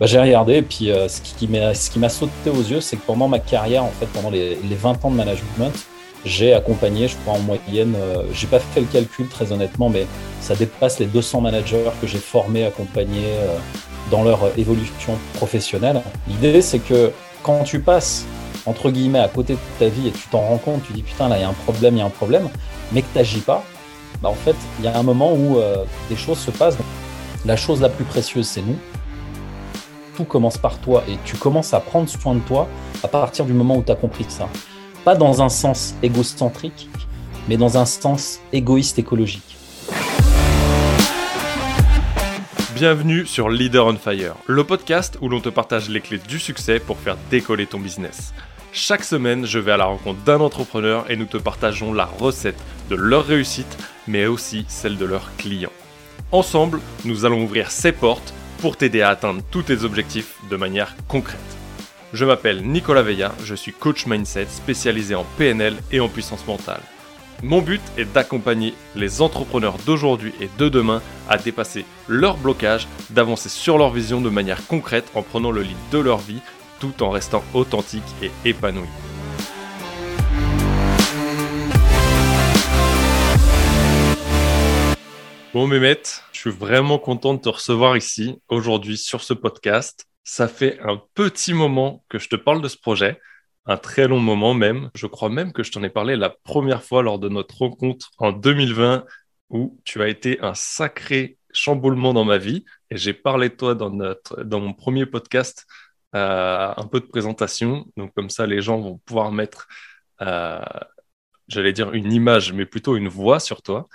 bah, j'ai regardé et puis euh, ce qui m'a sauté aux yeux, c'est que pendant ma carrière, en fait, pendant les, les 20 ans de management, j'ai accompagné, je crois en moyenne, euh, j'ai pas fait le calcul très honnêtement, mais ça dépasse les 200 managers que j'ai formés, accompagnés euh, dans leur évolution professionnelle. L'idée, c'est que quand tu passes entre guillemets à côté de ta vie et tu t'en rends compte, tu dis putain là il y a un problème, il y a un problème, mais que tu n'agis pas, bah, en fait il y a un moment où euh, des choses se passent. La chose la plus précieuse c'est nous. Tout commence par toi et tu commences à prendre soin de toi à partir du moment où tu as compris ça. Pas dans un sens égocentrique, mais dans un sens égoïste écologique. Bienvenue sur Leader on Fire, le podcast où l'on te partage les clés du succès pour faire décoller ton business. Chaque semaine, je vais à la rencontre d'un entrepreneur et nous te partageons la recette de leur réussite, mais aussi celle de leurs clients. Ensemble, nous allons ouvrir ces portes pour t'aider à atteindre tous tes objectifs de manière concrète. Je m'appelle Nicolas Veilla, je suis coach mindset spécialisé en PNL et en puissance mentale. Mon but est d'accompagner les entrepreneurs d'aujourd'hui et de demain à dépasser leurs blocages, d'avancer sur leur vision de manière concrète en prenant le lead de leur vie tout en restant authentique et épanoui. Bon Mehmet, je suis vraiment content de te recevoir ici aujourd'hui sur ce podcast. Ça fait un petit moment que je te parle de ce projet, un très long moment même. Je crois même que je t'en ai parlé la première fois lors de notre rencontre en 2020 où tu as été un sacré chamboulement dans ma vie et j'ai parlé de toi dans, notre, dans mon premier podcast, euh, un peu de présentation. Donc comme ça, les gens vont pouvoir mettre, euh, j'allais dire une image, mais plutôt une voix sur toi.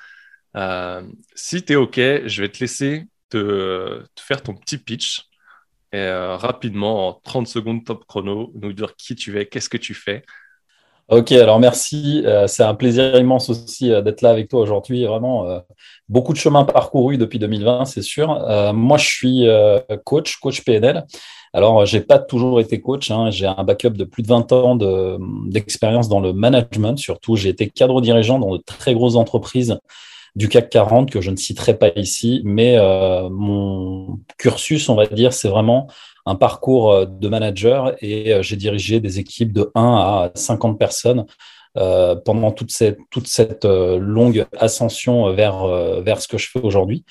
Euh, si tu es OK, je vais te laisser te, faire ton petit pitch et euh, rapidement, en 30 secondes top chrono, nous dire qui tu es, qu'est-ce que tu fais. Ok, alors merci. Euh, c'est un plaisir immense aussi d'être là avec toi aujourd'hui. Vraiment, beaucoup de chemin parcouru depuis 2020, c'est sûr. moi, je suis coach, coach PNL. Alors, j'ai pas toujours été coach. Hein. J'ai un backup de plus de 20 ans d'expérience dans le management. Surtout, j'ai été cadre dirigeant dans de très grosses entreprises du CAC 40 que je ne citerai pas ici, mais euh, mon cursus, on va dire, c'est vraiment un parcours euh, de manager et euh, j'ai dirigé des équipes de 1 à 50 personnes euh, pendant toute cette, toute cette euh, longue ascension vers, vers ce que je fais aujourd'hui.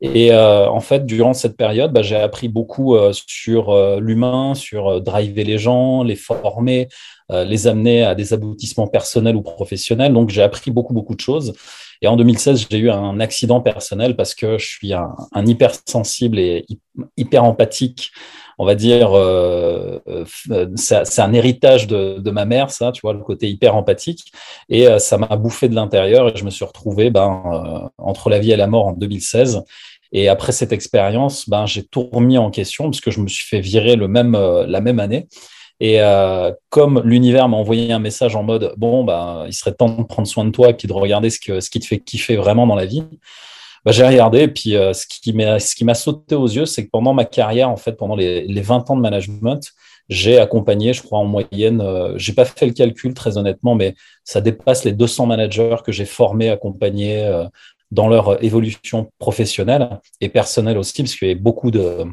Et euh, en fait, durant cette période, bah, j'ai appris beaucoup sur l'humain, sur driver les gens, les former, les amener à des aboutissements personnels ou professionnels. Donc, j'ai appris beaucoup, beaucoup de choses. Et en 2016, j'ai eu un accident personnel parce que je suis un, un hypersensible et hyper empathique. On va dire, euh, euh c'est un héritage de, de, ma mère, ça, tu vois, le côté hyper empathique. Et euh, ça m'a bouffé de l'intérieur et je me suis retrouvé ben, euh, entre la vie et la mort en 2016. Et après cette expérience, ben, j'ai tout remis en question parce que je me suis fait virer le même, la même année. Et euh, comme l'univers m'a envoyé un message en mode bon, bah, il serait temps de prendre soin de toi et puis de regarder ce, que, ce qui te fait kiffer vraiment dans la vie, bah, j'ai regardé. Et puis euh, ce qui m'a ce qui m'a sauté aux yeux, c'est que pendant ma carrière, en fait, pendant les, les 20 ans de management, j'ai accompagné, je crois en moyenne, euh, j'ai pas fait le calcul très honnêtement, mais ça dépasse les 200 managers que j'ai formés, accompagnés euh, dans leur évolution professionnelle et personnelle aussi, parce qu'il y a beaucoup de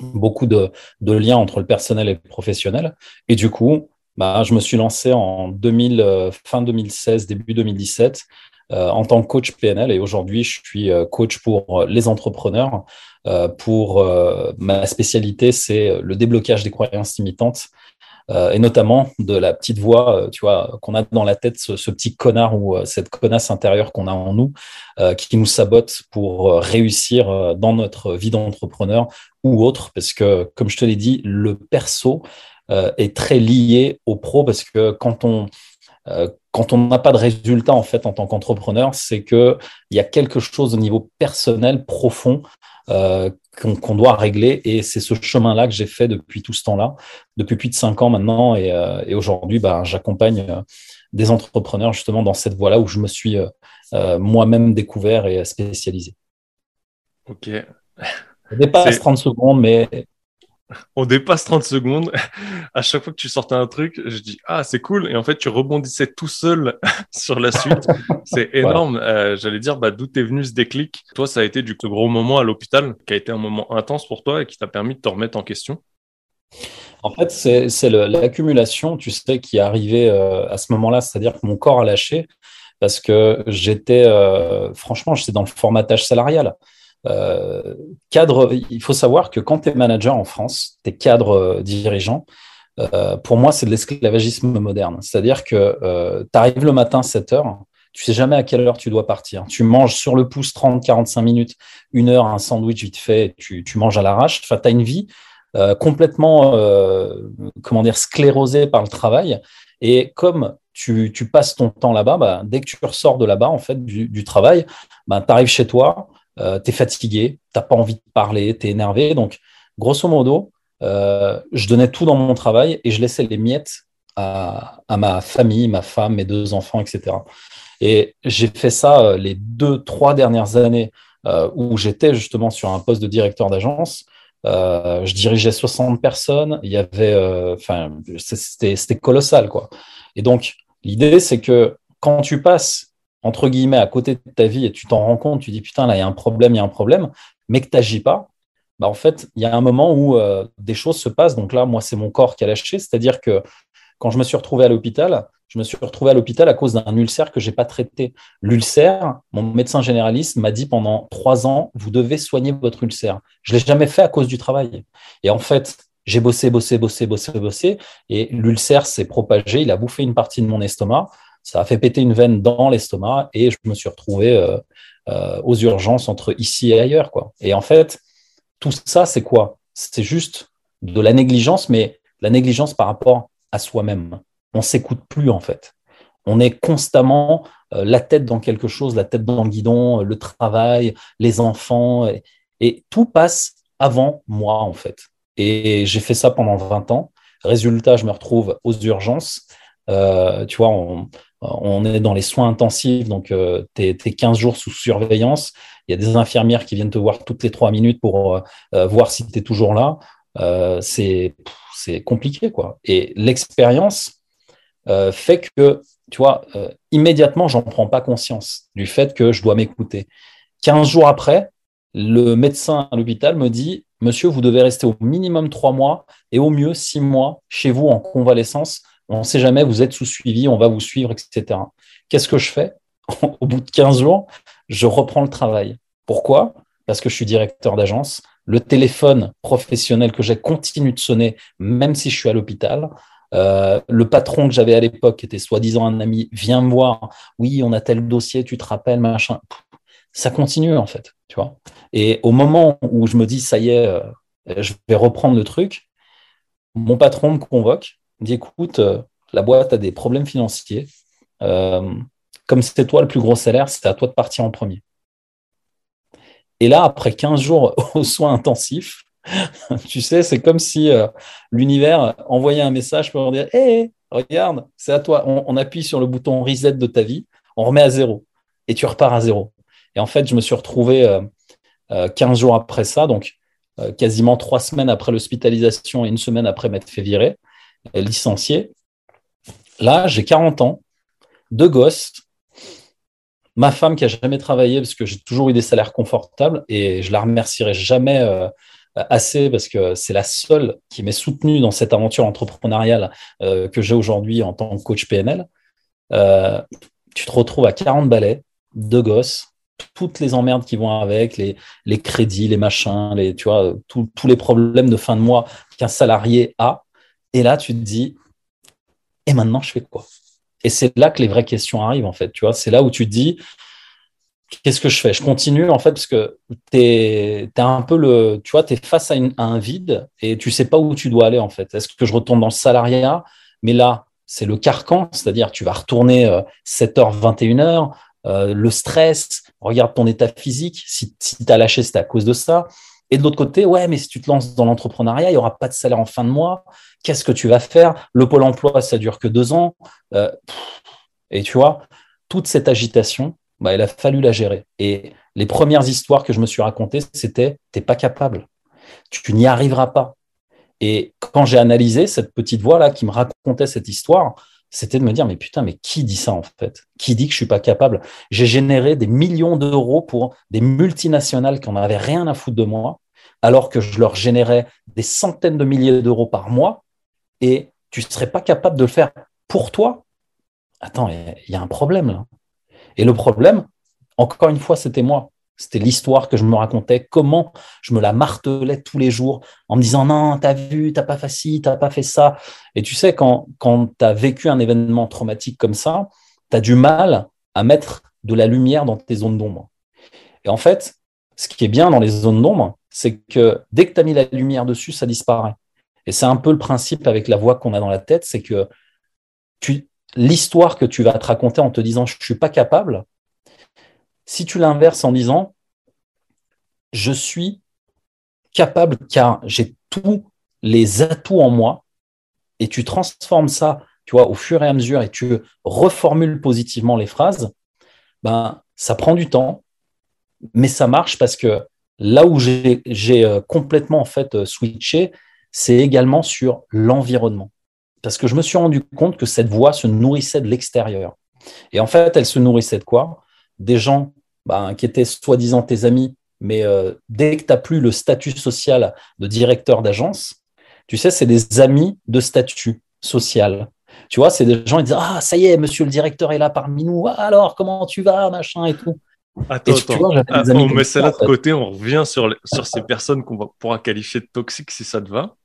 beaucoup de, liens entre le personnel et le professionnel. Et du coup, bah, je me suis lancé en 2000, euh, fin 2016, début 2017, euh, en tant que coach PNL. Et aujourd'hui, je suis euh, coach pour les entrepreneurs. Pour ma spécialité, c'est le déblocage des croyances limitantes. Et notamment de la petite voix, tu vois, qu'on a dans la tête, ce, petit connard ou cette connasse intérieure qu'on a en nous, qui nous sabote pour réussir dans notre vie d'entrepreneur, ou autre, parce que, comme je te l'ai dit, le perso euh, est très lié au pro, parce que quand on euh, quand on n'a pas de résultat en fait en tant qu'entrepreneur, c'est que il y a quelque chose au niveau personnel profond euh, qu'on doit régler, et c'est ce chemin-là que j'ai fait depuis tout ce temps-là, depuis plus de cinq ans maintenant, et, euh, et aujourd'hui, bah, j'accompagne euh, des entrepreneurs justement dans cette voie-là où je me suis euh, moi-même découvert et spécialisé. Ok, ça dépasse 30 secondes, mais on dépasse 30 secondes. À chaque fois que tu sortais un truc, je dis ah c'est cool et en fait tu rebondissais tout seul sur la suite. C'est énorme. Euh, j'allais dire bah, d'où t'es venu ce déclic? Toi ça a été du gros moment à l'hôpital qui a été un moment intense pour toi et qui t'a permis de te remettre en question? En fait, c'est l'accumulation, tu sais, qui est arrivée euh, à ce moment-là, c'est-à-dire que mon corps a lâché parce que j'étais, euh, franchement, j'étais dans le formatage salarial. Euh, cadre, il faut savoir que quand tu es manager en France, tu es cadre euh, dirigeant, euh, pour moi, c'est de l'esclavagisme moderne. C'est-à-dire que tu arrives le matin 7 heures, tu sais jamais à quelle heure tu dois partir. Tu manges sur le pouce 30, 45 minutes, une heure, un sandwich vite fait, tu, manges à l'arrache. Enfin, tu as une vie complètement, comment dire, sclérosée par le travail. Et comme tu, passes ton temps là-bas, bah, dès que tu ressors de là-bas, en fait, du, du travail, bah, tu arrives chez toi, euh, tu es fatigué, tu pas envie de parler, tu es énervé. Donc, grosso modo, euh, je donnais tout dans mon travail et je laissais les miettes à, ma famille, ma femme, mes deux enfants, etc. Et j'ai fait ça euh, les deux, trois dernières années où j'étais justement sur un poste de directeur d'agence. je dirigeais 60 personnes. Il y avait, c'était colossal, quoi. Et donc, l'idée, c'est que quand tu passes entre guillemets, à côté de ta vie et tu t'en rends compte, tu dis putain, là, il y a un problème, il y a un problème, mais que tu n'agis pas, bah, en fait, il y a un moment où euh, des choses se passent. Donc là, moi, c'est mon corps qui a lâché. C'est-à-dire que quand je me suis retrouvé à l'hôpital, je me suis retrouvé à l'hôpital à cause d'un ulcère que j'ai pas traité. L'ulcère, mon médecin généraliste m'a dit pendant trois ans, vous devez soigner votre ulcère. Je l'ai jamais fait à cause du travail. Et en fait, j'ai bossé, bossé, bossé, bossé, bossé, et l'ulcère s'est propagé. Il a bouffé une partie de mon estomac ça a fait péter une veine dans l'estomac et je me suis retrouvé euh, euh, aux urgences entre ici et ailleurs. Quoi. Et en fait, tout ça, c'est quoi? C'est juste de la négligence, mais la négligence par rapport à soi-même. On s'écoute plus, en fait. On est constamment euh, la tête dans quelque chose, la tête dans le guidon, le travail, les enfants, et, tout passe avant moi, en fait. Et j'ai fait ça pendant 20 ans. Résultat, je me retrouve aux urgences. Tu vois, on, on est dans les soins intensifs, donc euh, tu es, 15 jours sous surveillance. Il y a des infirmières qui viennent te voir toutes les trois minutes pour euh, euh, voir si tu es toujours là. c'est compliqué, quoi. Et l'expérience fait que, tu vois, immédiatement, j'en prends pas conscience du fait que je dois m'écouter. 15 jours après, le médecin à l'hôpital me dit Monsieur, vous devez rester au minimum trois mois et au mieux six mois chez vous en convalescence on ne sait jamais, vous êtes sous suivi, on va vous suivre, etc. Qu'est-ce que je fais Au bout de 15 jours, je reprends le travail. Pourquoi? Parce que je suis directeur d'agence. Le téléphone professionnel que j'ai continue de sonner, même si je suis à l'hôpital. Euh, le patron que j'avais à l'époque, qui était soi-disant un ami, vient me voir. Oui, on a tel dossier, tu te rappelles, machin. Ça continue en fait, tu. Et au moment où je me dis, ça y est, euh, je vais reprendre le truc, mon patron me convoque dit écoute, euh, la boîte a des problèmes financiers. Euh, comme c'est toi le plus gros salaire, c'est à toi de partir en premier. Et là, après 15 jours aux soins intensifs, tu sais, c'est comme si euh, l'univers envoyait un message pour dire Hé, regarde, c'est à toi. On, appuie sur le bouton reset de ta vie, on remet à zéro et tu repars à zéro. Et en fait, je me suis retrouvé 15 jours après ça, donc quasiment trois semaines après l'hospitalisation et une semaine après m'être fait virer licencié. Là, j'ai 40 ans, deux gosses, ma femme qui a jamais travaillé parce que j'ai toujours eu des salaires confortables et je la remercierai jamais euh, assez parce que c'est la seule qui m'est soutenue dans cette aventure entrepreneuriale euh, que j'ai aujourd'hui en tant que coach PNL. Euh, tu te retrouves à 40 balais, deux gosses, toutes les emmerdes qui vont avec, les, les crédits, les machins, les, tu vois, tous les problèmes de fin de mois qu'un salarié a. Et là, tu te dis, et maintenant, je fais quoi? Et c'est là que les vraies questions arrivent, en fait. Tu vois, c'est là où tu te dis, qu'est-ce que je fais? Je continue, en fait, parce que tu es, un peu le. Tu vois, tu face à, un vide et tu sais pas où tu dois aller, en fait. Est-ce que je retourne dans le salariat? Mais là, c'est le carcan, c'est-à-dire tu vas retourner 7h, euh, 21h, euh, le stress, regarde ton état physique, si, si tu as lâché, c'est à cause de ça. Et de l'autre côté, ouais, mais si tu te lances dans l'entrepreneuriat, il n'y aura pas de salaire en fin de mois. Qu'est-ce que tu vas faire? Le pôle emploi, ça dure que deux ans. Euh, et tu vois, toute cette agitation, bah, il a fallu la gérer. Et les premières histoires que je me suis racontées, c'était t'es pas capable. Tu, n'y arriveras pas. Et quand j'ai analysé cette petite voix-là qui me racontait cette histoire, c'était de me dire, mais putain, mais qui dit ça en fait? Qui dit que je suis pas capable? J'ai généré des millions d'euros pour des multinationales qui n'en avaient rien à foutre de moi, alors que je leur générais des centaines de milliers d'euros par mois, et tu serais pas capable de le faire pour toi? Attends, il y a un problème là. Et le problème, encore une fois, c'était moi. C'était l'histoire que je me racontais, comment je me la martelais tous les jours en me disant non, t'as vu, t'as pas fait ci, t'as pas fait ça. Et tu sais, quand, quand tu as vécu un événement traumatique comme ça, tu as du mal à mettre de la lumière dans tes zones d'ombre. Et en fait, ce qui est bien dans les zones d'ombre, c'est que dès que tu as mis la lumière dessus, ça disparaît. Et c'est un peu le principe avec la voix qu'on a dans la tête, c'est que l'histoire que tu vas te raconter en te disant je suis pas capable, si tu l'inverses en disant je suis capable car j'ai tous les atouts en moi et tu transformes ça, tu au fur et à mesure et tu reformules positivement les phrases, ben ça prend du temps, mais ça marche parce que là où j'ai euh, complètement en fait euh, switché, c'est également sur l'environnement. Parce que je me suis rendu compte que cette voix se nourrissait de l'extérieur. Et en fait, elle se nourrissait de quoi? Des gens bah, qui étaient soi-disant tes amis, mais euh, dès que tu n'as plus le statut social de directeur d'agence, tu sais, c'est des amis de statut social. Tu vois, c'est des gens qui disent Ah, ça y est, monsieur le directeur est là parmi nous. Ah, alors, comment tu vas, machin et tout. Attends, attends. Ah, on met ça là de côté, on revient sur, sur ces personnes qu'on pourra qualifier de toxiques si ça te va.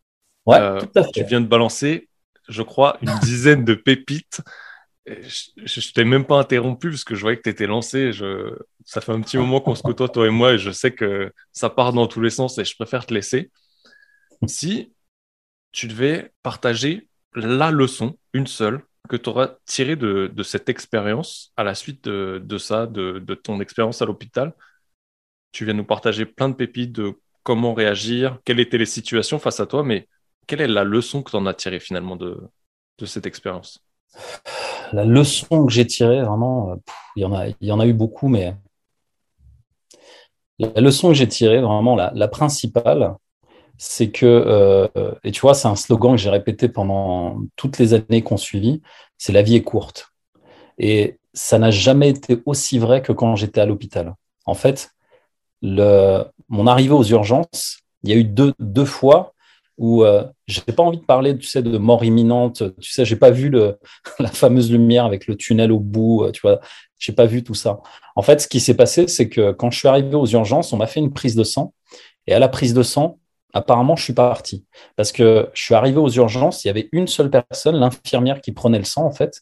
Ouais, euh, tout à fait. Tu viens de balancer, je crois, une dizaine de pépites je, ne t'ai même pas interrompu parce que je voyais que tu étais lancé. Je... Ça fait un petit moment qu'on se côtoie, toi et moi, et je sais que ça part dans tous les sens et je préfère te laisser. Si tu devais partager la leçon, une seule, que tu auras tirée de, cette expérience à la suite de, ça, de, ton expérience à l'hôpital, tu viens nous partager plein de pépites de comment réagir, quelles étaient les situations face à toi, mais quelle est la leçon que tu en as tirée finalement de cette expérience? La leçon que j'ai tirée, vraiment, euh, il, y en a, eu beaucoup, mais la leçon que j'ai tirée, vraiment, la, principale, c'est que, euh, et tu vois, c'est un slogan que j'ai répété pendant toutes les années qu'on suivit, c'est la vie est courte. Et ça n'a jamais été aussi vrai que quand j'étais à l'hôpital. En fait, mon arrivée aux urgences, il y a eu deux fois où euh, j'ai pas envie de parler, tu sais, de mort imminente. Tu sais, j'ai pas vu le, la fameuse lumière avec le tunnel au bout. Euh, tu vois, j'ai pas vu tout ça. En fait, ce qui s'est passé, c'est que quand je suis arrivé aux urgences, on m'a fait une prise de sang. Et à la prise de sang, apparemment, je suis parti parce que je suis arrivé aux urgences. Il y avait une seule personne, l'infirmière, qui prenait le sang en fait.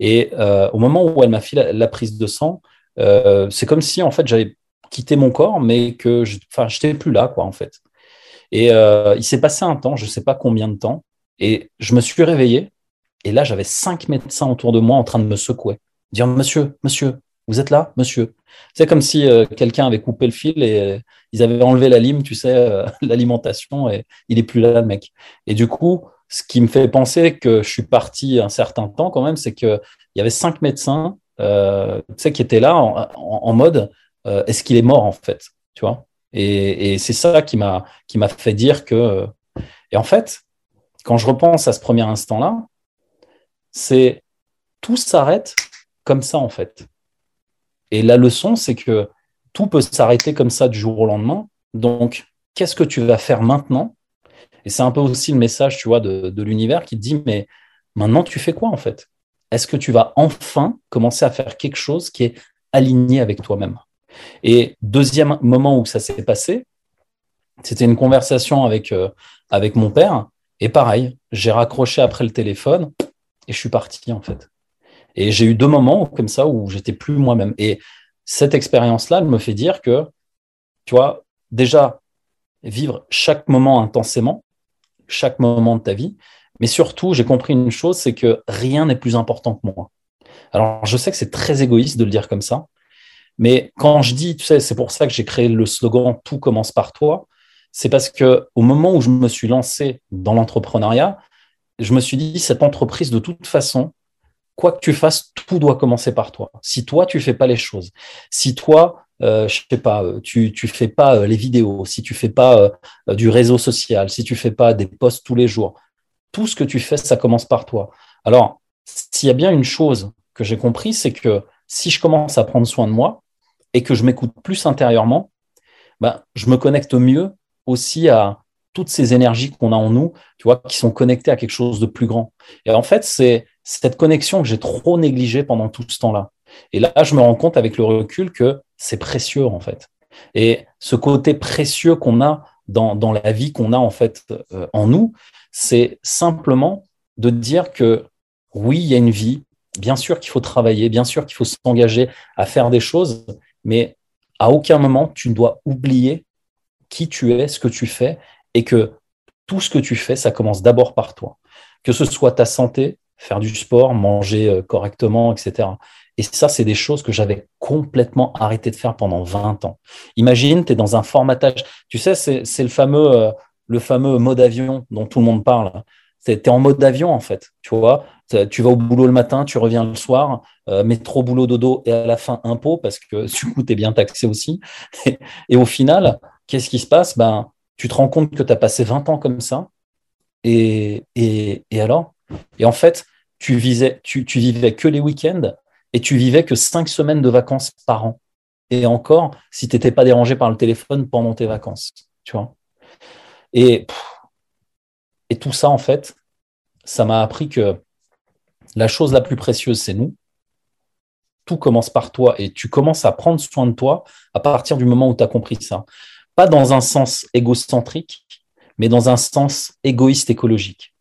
Et euh, au moment où elle m'a fait la, prise de sang, euh, c'est comme si en fait j'avais quitté mon corps, mais que je, enfin, j'étais plus là, quoi, en fait. Et euh, il s'est passé un temps, je ne sais pas combien de temps, et je me suis réveillé, et là, j'avais cinq médecins autour de moi en train de me secouer, dire Monsieur, monsieur, vous êtes là, monsieur. C'est comme si euh, quelqu'un avait coupé le fil et euh, ils avaient enlevé la lime, tu sais, l'alimentation, et il est plus là, mec. Et du coup, ce qui me fait penser que je suis parti un certain temps quand même, c'est qu'il y avait cinq médecins tu sais, qui étaient là en, en mode est-ce qu'il est mort en fait tu vois? Et, c'est ça qui m'a fait dire que. Et en fait, quand je repense à ce premier instant-là, c'est tout s'arrête comme ça en fait. Et la leçon, c'est que tout peut s'arrêter comme ça du jour au lendemain. Donc, qu'est-ce que tu vas faire maintenant? Et c'est un peu aussi le message, tu vois, de, de l'univers qui te dit, mais maintenant, tu fais quoi en fait? Est-ce que tu vas enfin commencer à faire quelque chose qui est aligné avec toi-même? Et deuxième moment où ça s'est passé, c'était une conversation avec, euh, avec mon père. Et pareil, j'ai raccroché après le téléphone et je suis parti en fait. Et j'ai eu deux moments comme ça où j'étais plus moi-même. Et cette expérience-là, elle me fait dire que, tu vois, déjà, vivre chaque moment intensément, chaque moment de ta vie, mais surtout, j'ai compris une chose, c'est que rien n'est plus important que moi. Alors, je sais que c'est très égoïste de le dire comme ça, mais quand je dis, tu sais, c'est pour ça que j'ai créé le slogan Tout commence par toi, c'est parce que au moment où je me suis lancé dans l'entrepreneuriat, je me suis dit, cette entreprise, de toute façon, quoi que tu fasses, tout doit commencer par toi. Si toi, tu fais pas les choses, si toi, euh, je sais pas, euh, tu tu fais pas euh, les vidéos, si tu fais pas du réseau social, si tu fais pas des posts tous les jours, tout ce que tu fais, ça commence par toi. Alors, s'il y a bien une chose que j'ai compris, c'est que si je commence à prendre soin de moi et que je m'écoute plus intérieurement, ben, je me connecte mieux aussi à toutes ces énergies qu'on a en nous, tu vois, qui sont connectées à quelque chose de plus grand. Et en fait, c'est cette connexion que j'ai trop négligée pendant tout ce temps-là. Et là, je me rends compte avec le recul que c'est précieux, en fait. Et ce côté précieux qu'on a dans, dans, la vie qu'on a, en fait, euh, en nous, c'est simplement de dire que oui, il y a une vie, bien sûr qu'il faut travailler, bien sûr qu'il faut s'engager à faire des choses, mais à aucun moment tu ne dois oublier qui tu es, ce que tu fais et que tout ce que tu fais, ça commence d'abord par toi. Que ce soit ta santé, faire du sport, manger euh, correctement, etc. Et ça, c'est des choses que j'avais complètement arrêté de faire pendant 20 ans. Imagine, tu es dans un formatage. Tu sais, c'est le fameux, euh, le fameux mode avion dont tout le monde parle. Tu es en mode avion, en fait. Tu vois, tu vas au boulot le matin, tu reviens le soir, euh, métro, boulot, dodo, et à la fin, impôt, parce que du coup, tu es bien taxé aussi. Et, au final, qu'est-ce qui se passe? Ben, tu te rends compte que tu as passé 20 ans comme ça. Et, alors? Et en fait, tu, visais, tu, vivais que les week-ends et tu vivais que 5 semaines de vacances par an. Et encore, si tu n'étais pas dérangé par le téléphone pendant tes vacances. Tu vois et tout ça, en fait, ça m'a appris que la chose la plus précieuse, c'est nous. Tout commence par toi et tu commences à prendre soin de toi à partir du moment où tu as compris ça pas dans un sens égocentrique, mais dans un sens égoïste écologique.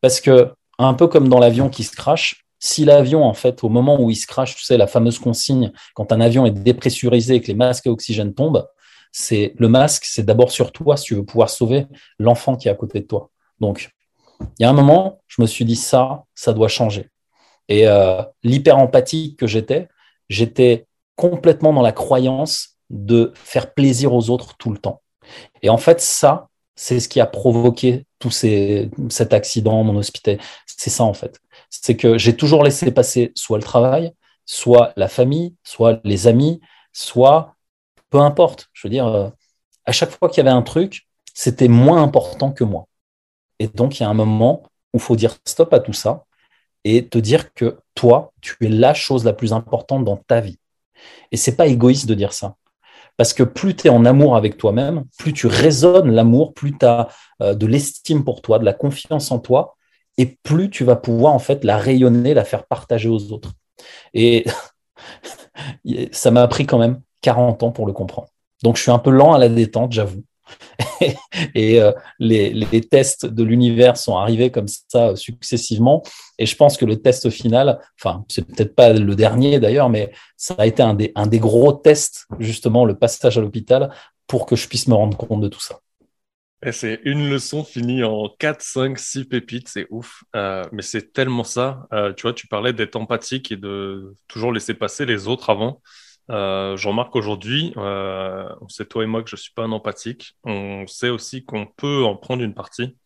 Parce que, un peu comme dans l'avion qui se crache, si l'avion, en fait, au moment où il se crache, tu sais, la fameuse consigne, quand un avion est dépressurisé et que les masques à oxygène tombent, c'est le masque, c'est d'abord sur toi si tu veux pouvoir sauver l'enfant qui est à côté de toi. Donc, il y a un moment, je me suis dit ça, ça doit changer. Et euh, l'hyper empathique que j'étais, j'étais complètement dans la croyance de faire plaisir aux autres tout le temps. Et en fait, ça, c'est ce qui a provoqué tout ces, cet accident, mon hospitalité. C'est ça, en fait. C'est que j'ai toujours laissé passer soit le travail, soit la famille, soit les amis, soit peu importe. Je veux dire, euh, à chaque fois qu'il y avait un truc, c'était moins important que moi. Et donc, il y a un moment où il faut dire stop à tout ça et te dire que toi, tu es la chose la plus importante dans ta vie. Et c'est pas égoïste de dire ça. Parce que plus tu es en amour avec toi-même, plus tu résonnes l'amour, plus tu as euh, de l'estime pour toi, de la confiance en toi, et plus tu vas pouvoir en fait la rayonner, la faire partager aux autres. Et ça m'a pris quand même 40 ans pour le comprendre. Donc je suis un peu lent à la détente, j'avoue. et euh, les, tests de l'univers sont arrivés comme ça euh, successivement. Et je pense que le test final, enfin, c'est peut-être pas le dernier d'ailleurs, mais ça a été un des, gros tests, justement, le passage à l'hôpital pour que je puisse me rendre compte de tout ça. Et c'est une leçon finie en 4, 5, 6 pépites, c'est ouf. Euh, mais c'est tellement ça. tu vois, tu parlais d'être empathique et de toujours laisser passer les autres avant. Euh, je remarque aujourd'hui, euh, on sait toi et moi que je suis pas un empathique. On sait aussi qu'on peut en prendre une partie.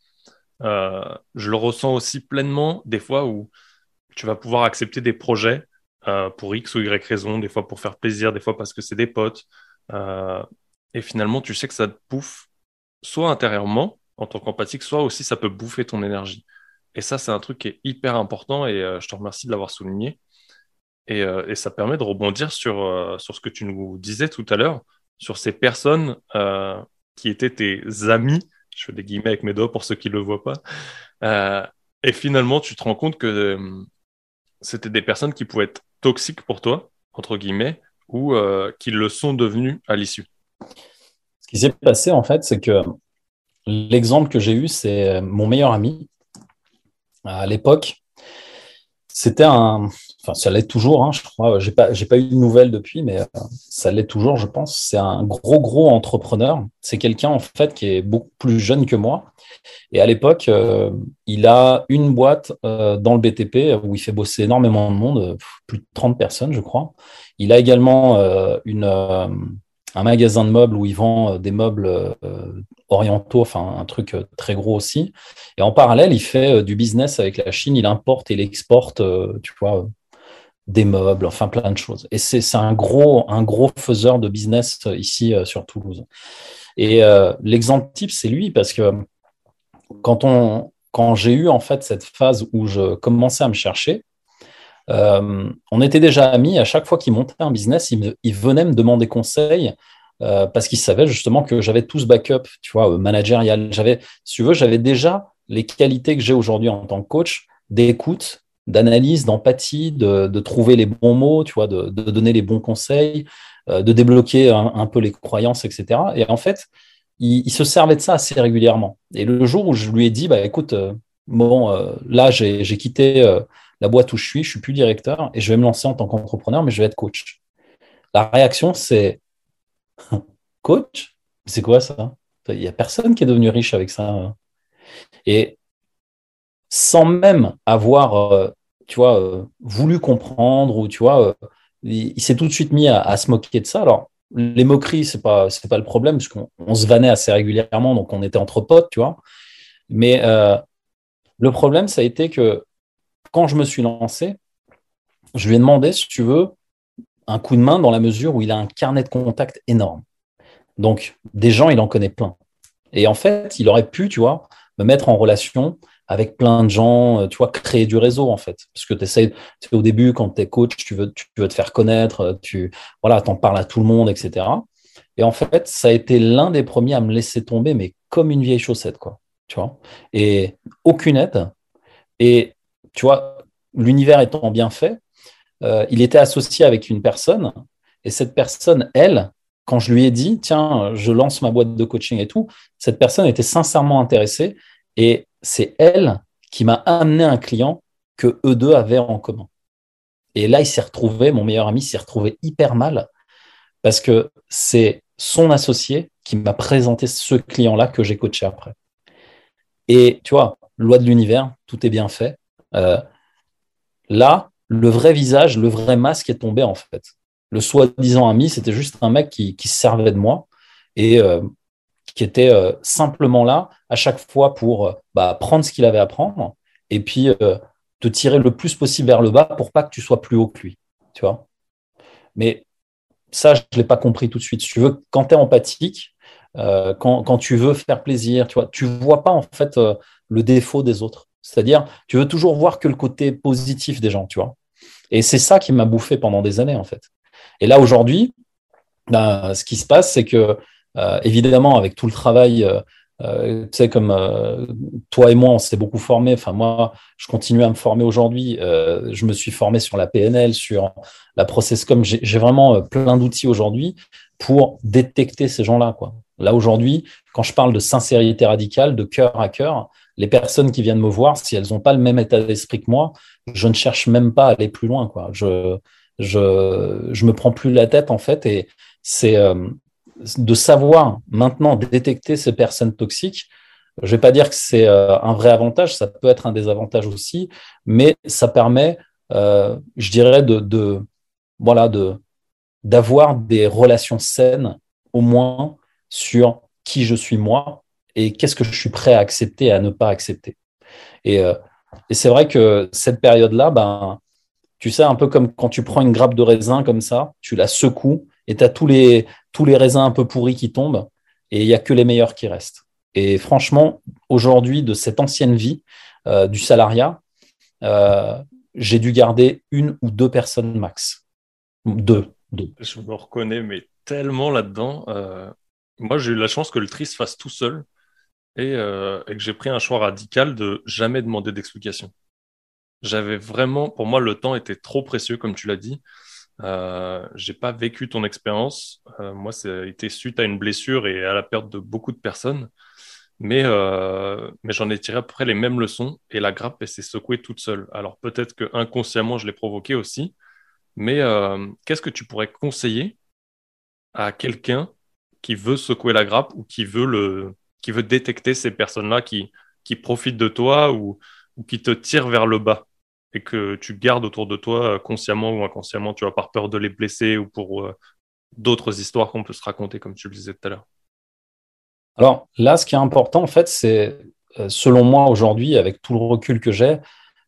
Euh, je le ressens aussi pleinement des fois où tu vas pouvoir accepter des projets euh, pour X ou Y raison, des fois pour faire plaisir, des fois parce que c'est des potes. Et finalement, tu sais que ça te bouffe soit intérieurement en tant qu'empathique, soit aussi ça peut bouffer ton énergie. Et ça, c'est un truc qui est hyper important et je te remercie de l'avoir souligné. Euh, et, ça permet de rebondir sur, euh, sur ce que tu nous disais tout à l'heure, sur ces personnes euh, qui étaient tes amis. Je fais des guillemets avec mes doigts pour ceux qui ne le voient pas. et finalement, tu te rends compte que c'était des personnes qui pouvaient être toxiques pour toi, entre guillemets, ou qui le sont devenus à l'issue. Ce qui s'est passé, en fait, c'est que l'exemple que j'ai eu, c'est mon meilleur ami. À l'époque, c'était un, ça l'est toujours, hein, je crois. J'ai pas, pas eu de nouvelles depuis, mais euh, ça l'est toujours, je pense. C'est un gros gros entrepreneur. C'est quelqu'un en fait qui est beaucoup plus jeune que moi. Et à l'époque, euh, il a une boîte euh, dans le BTP où il fait bosser énormément de monde, plus de 30 personnes, je crois. Il a également un magasin de meubles où ils vendent des meubles orientaux, enfin un truc très gros aussi. Et en parallèle, il fait du business avec la Chine, il importe et il exporte, tu vois, des meubles, enfin plein de choses. Et c'est un gros, un gros faiseur de business ici sur Toulouse. Et l'exemple type, c'est lui, parce que quand, on, quand j'ai eu en fait cette phase où je commençais à me chercher, euh, on était déjà amis. À chaque fois qu'il montait un business, il, venait me demander conseil euh, parce qu'il savait justement que j'avais tout ce backup, tu vois, euh, managérial. J'avais, si tu veux, j'avais déjà les qualités que j'ai aujourd'hui en tant que coach d'écoute, d'analyse, d'empathie, de, trouver les bons mots, tu vois, de, donner les bons conseils, de débloquer un, peu les croyances, etc. Et en fait, il, se servait de ça assez régulièrement. Et le jour où je lui ai dit, bah écoute, bon, là j'ai quitté la boîte où je suis, je suis plus directeur et je vais me lancer en tant qu'entrepreneur, mais je vais être coach. La réaction, c'est coach? C'est quoi ça? Il n'y a personne qui est devenu riche avec ça. Hein. Et sans même avoir, euh, tu vois, euh, voulu comprendre ou tu vois, euh, il, s'est tout de suite mis à, se moquer de ça. Alors, les moqueries, c'est pas, c'est pas le problème, parce qu'on se vannait assez régulièrement, donc on était entre potes, tu vois. Mais le problème, ça a été que quand je me suis lancé, je lui ai demandé, si tu veux, un coup de main dans la mesure où il a un carnet de contact énorme. Donc, des gens, il en connaît plein. Et en fait, il aurait pu, tu vois, me mettre en relation avec plein de gens, euh, tu vois, créer du réseau, en fait. Parce que tu essaies, au début, quand tu es coach, tu veux, tu veux te faire connaître, euh, tu voilà, en parles à tout le monde, etc. Et en fait, ça a été l'un des premiers à me laisser tomber, mais comme une vieille chaussette, quoi. Tu vois Et aucune aide. Et tu vois, l'univers étant bien fait, euh, il était associé avec une personne, et cette personne, elle, quand je lui ai dit, tiens, je lance ma boîte de coaching et tout, cette personne était sincèrement intéressée, et c'est elle qui m'a amené un client que eux deux avaient en commun. Et là, il s'est retrouvé, mon meilleur ami s'est retrouvé hyper mal, parce que c'est son associé qui m'a présenté ce client-là que j'ai coaché après. Et tu vois, loi de l'univers, tout est bien fait. Euh, là, le vrai visage, le vrai masque est tombé en fait. Le soi-disant ami, c'était juste un mec qui, se servait de moi et euh, qui était euh, simplement là à chaque fois pour bah, prendre ce qu'il avait à prendre et puis te tirer le plus possible vers le bas pour pas que tu sois plus haut que lui. Tu vois Mais ça, je ne l'ai pas compris tout de suite. Tu veux, quand tu es empathique, quand, quand, tu veux faire plaisir, tu vois, tu vois pas en fait le défaut des autres. C'est-à-dire, tu veux toujours voir que le côté positif des gens, tu vois. Et c'est ça qui m'a bouffé pendant des années, en fait. Et là, aujourd'hui, ben, ce qui se passe, c'est que, euh, évidemment, avec tout le travail, euh, euh, tu sais, comme toi et moi, on s'est beaucoup formé. Enfin, moi, je continue à me former aujourd'hui. je me suis formé sur la PNL, sur la process.com. J'ai vraiment plein d'outils aujourd'hui pour détecter ces gens-là. Quoi. Là, aujourd'hui, quand je parle de sincérité radicale, de cœur à cœur, les personnes qui viennent me voir, si elles n'ont pas le même état d'esprit que moi, je ne cherche même pas à aller plus loin. Quoi. Je, je, je me prends plus la tête, en fait, et c'est euh, de savoir maintenant détecter ces personnes toxiques. Je vais pas dire que c'est euh, un vrai avantage, ça peut être un désavantage aussi, mais ça permet, euh, je dirais, de, de voilà, de d'avoir des relations saines, au moins sur qui je suis moi et qu'est-ce que je suis prêt à accepter et à ne pas accepter. Et, euh, et c'est vrai que cette période-là, ben, tu sais, un peu comme quand tu prends une grappe de raisin comme ça, tu la secoues et tu as tous les, raisins un peu pourris qui tombent et il n'y a que les meilleurs qui restent. Et franchement, aujourd'hui, de cette ancienne vie euh, du salariat, euh, j'ai dû garder une ou deux personnes max. Deux, deux. Je me reconnais, mais tellement là-dedans. moi, j'ai eu la chance que le tri se fasse tout seul. Euh, et, que j'ai pris un choix radical de jamais demander d'explication. J'avais vraiment, pour moi, le temps était trop précieux, comme tu l'as dit. Euh, j'ai pas vécu ton expérience. Euh, moi, ça été suite à une blessure et à la perte de beaucoup de personnes. Mais, euh, mais j'en ai tiré à peu près les mêmes leçons et la grappe, s'est secouée toute seule. Alors peut-être que inconsciemment, je l'ai provoqué aussi. Mais qu'est-ce que tu pourrais conseiller à quelqu'un qui veut secouer la grappe ou qui veut le, qui veut détecter ces personnes-là qui, qui profitent de toi ou qui te tirent vers le bas? Et que tu gardes autour de toi euh, consciemment ou inconsciemment, tu vois, par peur de les blesser ou pour, euh, d'autres histoires qu'on peut se raconter, comme tu le disais tout à l'heure Alors là, ce qui est important, en fait, c'est, euh, selon moi, aujourd'hui, avec tout le recul que j'ai,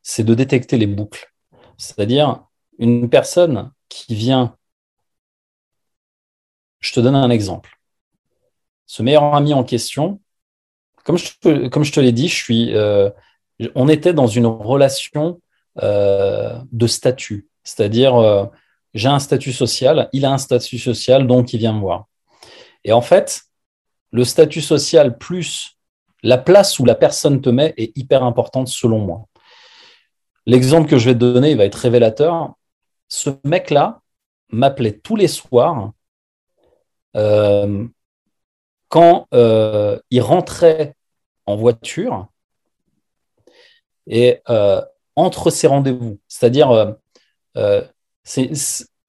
c'est de détecter les boucles. C'est-à-dire, une personne qui vient. Je te donne un exemple. Ce meilleur ami en question, comme je, te l'ai dit, je suis, on était dans une relation de statut. C'est-à-dire, euh, j'ai un statut social, il a un statut social, donc il vient me voir. Et en fait, le statut social plus la place où la personne te met est hyper importante selon moi. L'exemple que je vais te donner, il va être révélateur. Ce mec-là m'appelait tous les soirs euh, quand il rentrait en voiture et entre ses rendez-vous. C'est-à-dire, euh, c'est,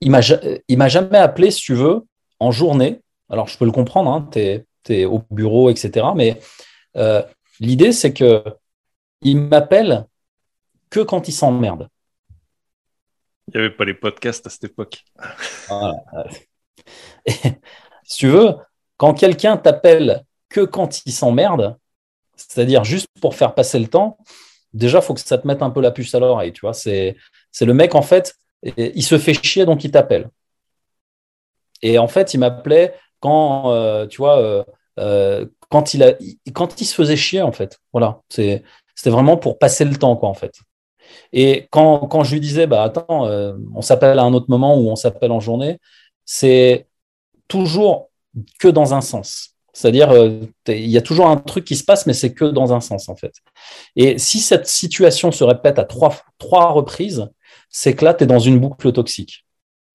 il ne m'a jamais appelé, si tu veux, en journée. Alors, je peux le comprendre, hein, tu es, au bureau, etc. Mais euh, l'idée, c'est que il m'appelle que quand il s'emmerde. Il n'y avait pas les podcasts à cette époque. si tu veux, quand quelqu'un t'appelle que quand il s'emmerde, c'est-à-dire juste pour faire passer le temps, déjà, faut que ça te mette un peu la puce à l'oreille. Tu vois, c'est le mec, en fait, il se fait chier, donc il t'appelle. Et en fait, il m'appelait quand, euh, tu vois, euh, euh, quand, il se faisait chier, en fait. Voilà. C'était vraiment pour passer le temps, en fait. Et quand, quand je lui disais, bah attends, on s'appelle à un autre moment ou on s'appelle en journée, c'est toujours que dans un sens. C'est-à-dire, il y a toujours un truc qui se passe, mais c'est que dans un sens, en fait. Et si cette situation se répète à trois, trois reprises, c'est que là, tu es dans une boucle toxique.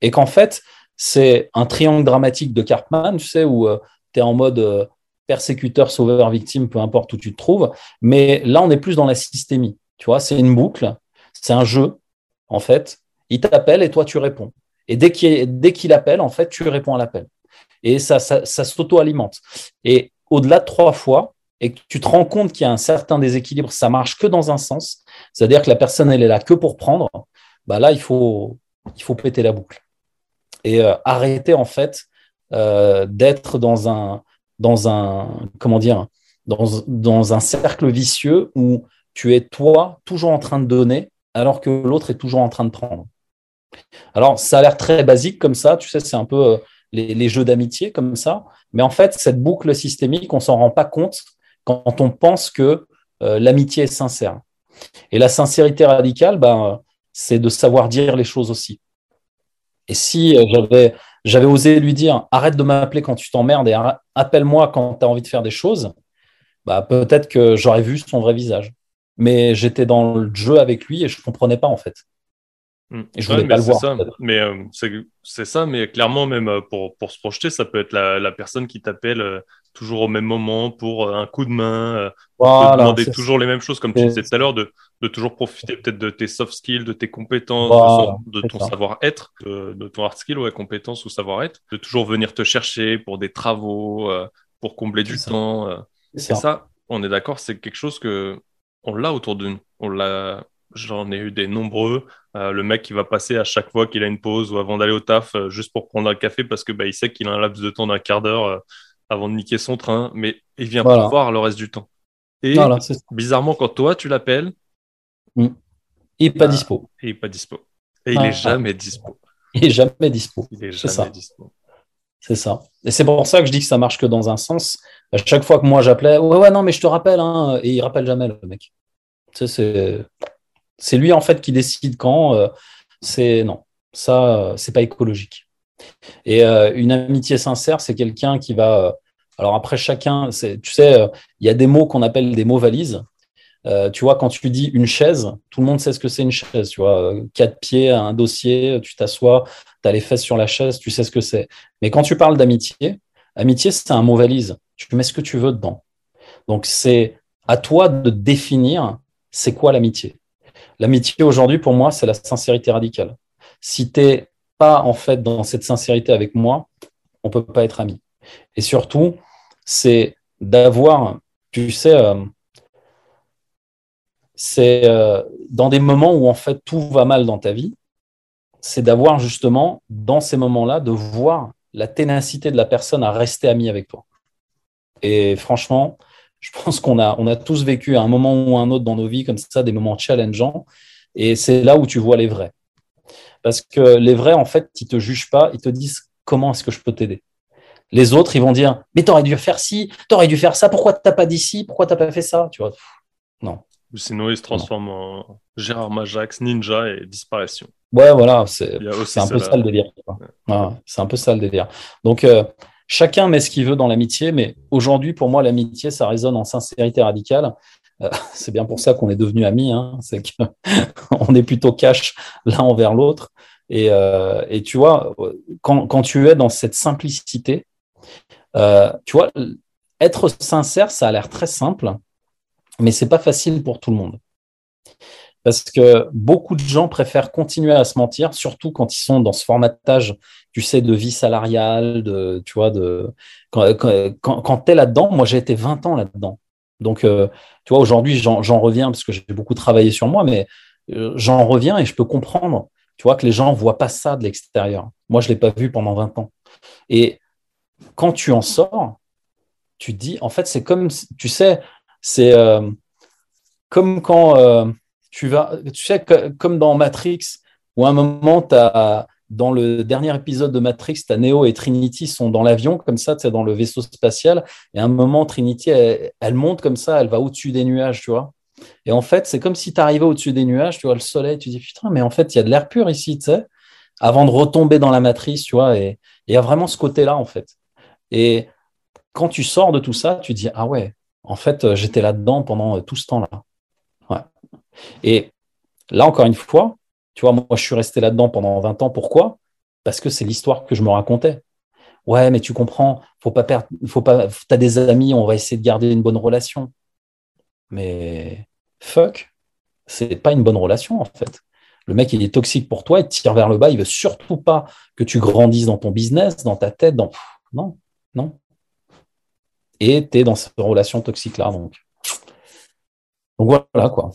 Et qu'en fait, c'est un triangle dramatique de Cartman, tu sais, où euh, tu es en mode euh, persécuteur, sauveur, victime, peu importe où tu te trouves. Mais là, on est plus dans la systémie. Tu vois, c'est une boucle, c'est un jeu, en fait. Il t'appelle et toi, tu réponds. Et dès qu'il appelle, en fait, tu réponds à l'appel. Et ça, ça, s'auto-alimente. Et au-delà de trois fois, et que tu te rends compte qu'il y a un certain déséquilibre, ça marche que dans un sens, c'est-à-dire que la personne, elle est là que pour prendre, bah là, il faut, il faut péter la boucle. Et euh, arrêter, en fait, euh, d'être dans un, dans un, comment dire, dans, dans un cercle vicieux où tu es, toi, toujours en train de donner, alors que l'autre est toujours en train de prendre. Alors, ça a l'air très basique comme ça, tu sais, c'est un peu euh, les, jeux d'amitié comme ça, mais en fait, cette boucle systémique, on s'en rend pas compte quand on pense que l'amitié est sincère. Et la sincérité radicale, ben, c'est de savoir dire les choses aussi. Et si euh, j'avais, j'avais osé lui dire arrête de m'appeler quand tu t'emmerdes et appelle-moi quand tu as envie de faire des choses, bah, peut-être que j'aurais vu son vrai visage. Mais j'étais dans le jeu avec lui et je ne comprenais pas en fait. Et je voulais pas le voir. Ça. Mais euh, c'est ça, mais clairement, même euh, pour, pour, se projeter, ça peut être la, la personne qui t'appelle toujours au même moment pour un coup de main, voilà, demander toujours les mêmes choses, comme tu disais tout à l'heure, de, de toujours profiter peut-être de tes soft skills, de tes compétences, de, ton savoir-être, de, ton hard skill, ouais, compétences ou savoir-être, de toujours venir te chercher pour des travaux, euh, pour combler du temps. Euh. Et ça. on est d'accord, c'est quelque chose que on l'a autour de nous. On l'a, j'en ai eu des nombreux. Euh, le mec qui va passer à chaque fois qu'il a une pause ou avant d'aller au taf, juste pour prendre un café parce que bah, il sait qu'il a un laps de temps d'un quart d'heure avant de niquer son train, mais il vient pas voir le reste du temps. Et bizarrement, quand toi tu l'appelles, Mm. Il n'est pas dispo. Il n'est pas dispo. Et il n'est jamais dispo. Il n'est jamais dispo. Il est jamais dispo. C'est ça. Et c'est pour ça que je dis que ça marche que dans un sens. À chaque fois que moi j'appelais, ouais, ouais, non, mais je te rappelle, hein, et il rappelle jamais le mec. Tu sais, c'est lui en fait qui décide quand. Euh, c'est non, ça, c'est pas écologique. Et euh, une amitié sincère, c'est quelqu'un qui va. Euh, alors après, chacun, tu sais, il y a des mots qu'on appelle des mots valises. Euh, tu vois, quand tu dis une chaise, tout le monde sait ce que c'est une chaise. Tu vois, quatre pieds, un dossier, tu t'assois, tu as les fesses sur la chaise, tu sais ce que c'est. Mais quand tu parles d'amitié, amitié, c'est un mot valise. Tu mets ce que tu veux dedans. Donc, c'est à toi de définir c'est quoi l'amitié. L'amitié aujourd'hui, pour moi, c'est la sincérité radicale. Si tu n'es pas en fait dans cette sincérité avec moi, on peut pas être amis. Et surtout, c'est d'avoir, tu sais, euh, c'est euh, dans des moments où en fait tout va mal dans ta vie, c'est d'avoir justement dans ces moments-là de voir la ténacité de la personne à rester ami avec toi. Et franchement, je pense qu'on a, on a tous vécu à un moment ou un autre dans nos vies comme ça, des moments challengeants. Et c'est là où tu vois les vrais. Parce que les vrais, en fait, ils te jugent pas, ils te disent comment est-ce que je peux t'aider? Les autres, ils vont dire, mais t'aurais dû faire ci, t'aurais dû faire ça, pourquoi t'as pas dit ci, pourquoi t'as pas fait ça, tu vois. Non. Sinon, il se transforme en Gérard Majax, ninja et disparition. Ouais, voilà, c'est un peu ça le délire. c'est un peu ça le délire. Donc, euh, chacun met ce qu'il veut dans l'amitié, mais aujourd'hui, pour moi, l'amitié, ça résonne en sincérité radicale. Euh, c'est bien pour ça qu'on est devenus amis, hein, c'est qu'on est plutôt cash l'un envers l'autre. Et, euh, tu vois, quand, tu es dans cette simplicité, tu vois, être sincère, ça a l'air très simple, mais c'est pas facile pour tout le monde. Parce que beaucoup de gens préfèrent continuer à se mentir, surtout quand ils sont dans ce formatage, tu sais, de vie salariale, de, tu vois, de, quand, quand, tu es là-dedans, moi j'ai été 20 ans là-dedans. Donc, euh, tu vois, aujourd'hui, j'en reviens parce que j'ai beaucoup travaillé sur moi, mais euh, j'en reviens et je peux comprendre, tu vois, que les gens ne voient pas ça de l'extérieur. Moi, je ne l'ai pas vu pendant 20 ans. Et quand tu en sors, tu te dis, en fait, c'est comme, tu sais, c'est euh, comme quand tu vas, sais, comme dans Matrix, où à un moment, dans le dernier épisode de Matrix, as Neo et Trinity sont dans l'avion, comme ça, tu dans le vaisseau spatial, et à un moment, Trinity, elle, monte comme ça, elle va au-dessus des nuages, tu vois. Et en fait, c'est comme si tu arrivais au-dessus des nuages, tu vois le soleil, tu dis putain, mais en fait, il y a de l'air pur ici, tu sais, avant de retomber dans la matrice, tu vois, et il y a vraiment ce côté-là, en fait. Et quand tu sors de tout ça, tu dis ah ouais, en fait, euh, j'étais là-dedans pendant euh, tout ce temps-là. Et là, encore une fois, tu vois, moi, je suis resté là-dedans pendant 20 ans. Pourquoi? Parce que c'est l'histoire que je me racontais. Ouais, mais tu comprends, faut pas perdre, faut pas, t'as des amis, on va essayer de garder une bonne relation. Mais fuck, c'est pas une bonne relation en fait. Le mec, il est toxique pour toi, il tire vers le bas, il veut surtout pas que tu grandisses dans ton business, dans ta tête, dans. Non, non et tu es dans cette relation toxique-là. Donc. donc voilà quoi.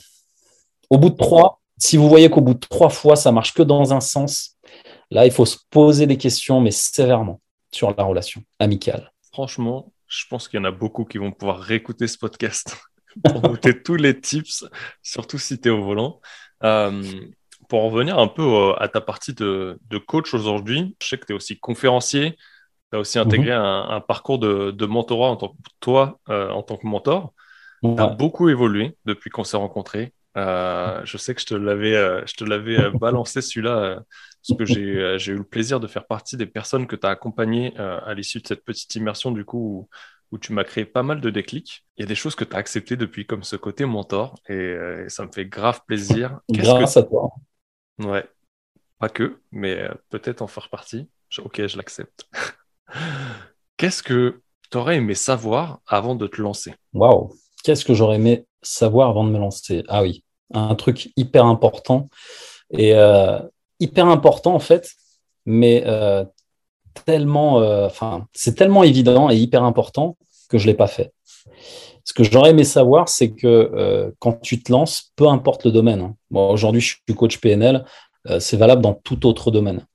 Au bout de trois, si vous voyez qu'au bout de trois fois, ça marche que dans un sens, là, il faut se poser des questions, mais sévèrement, sur la relation amicale. Franchement, je pense qu'il y en a beaucoup qui vont pouvoir réécouter ce podcast pour noter tous les tips, surtout si tu es au volant. Euh, pour revenir un peu euh, à ta partie de, de coach aujourd'hui, je sais que tu es aussi conférencier, tu as aussi intégré mhm. un, parcours de, mentorat en tant que toi, euh, en tant que mentor. Tu as beaucoup évolué depuis qu'on s'est rencontrés. Euh, je sais que je te l'avais, euh, je te l'avais balancé celui-là, parce que j'ai, j'ai eu le plaisir de faire partie des personnes que tu as accompagnées à l'issue de cette petite immersion, du coup, où, tu m'as créé pas mal de déclics. Il y a des choses que tu as acceptées depuis, comme ce côté mentor, et, ça me fait grave plaisir. Grâce à toi. Ouais, pas que, mais peut-être en faire partie. Ok, je l'accepte. Qu'est-ce que tu aurais aimé savoir avant de te lancer? Waouh Qu'est-ce que j'aurais aimé savoir avant de me lancer Ah oui, un truc hyper important. Et euh, hyper important en fait, mais euh, tellement, euh, enfin, c'est tellement évident et hyper important que je ne l'ai pas fait. Ce que j'aurais aimé savoir, c'est que quand tu te lances, peu importe le domaine, hein. aujourd'hui je suis coach PNL, c'est valable dans tout autre domaine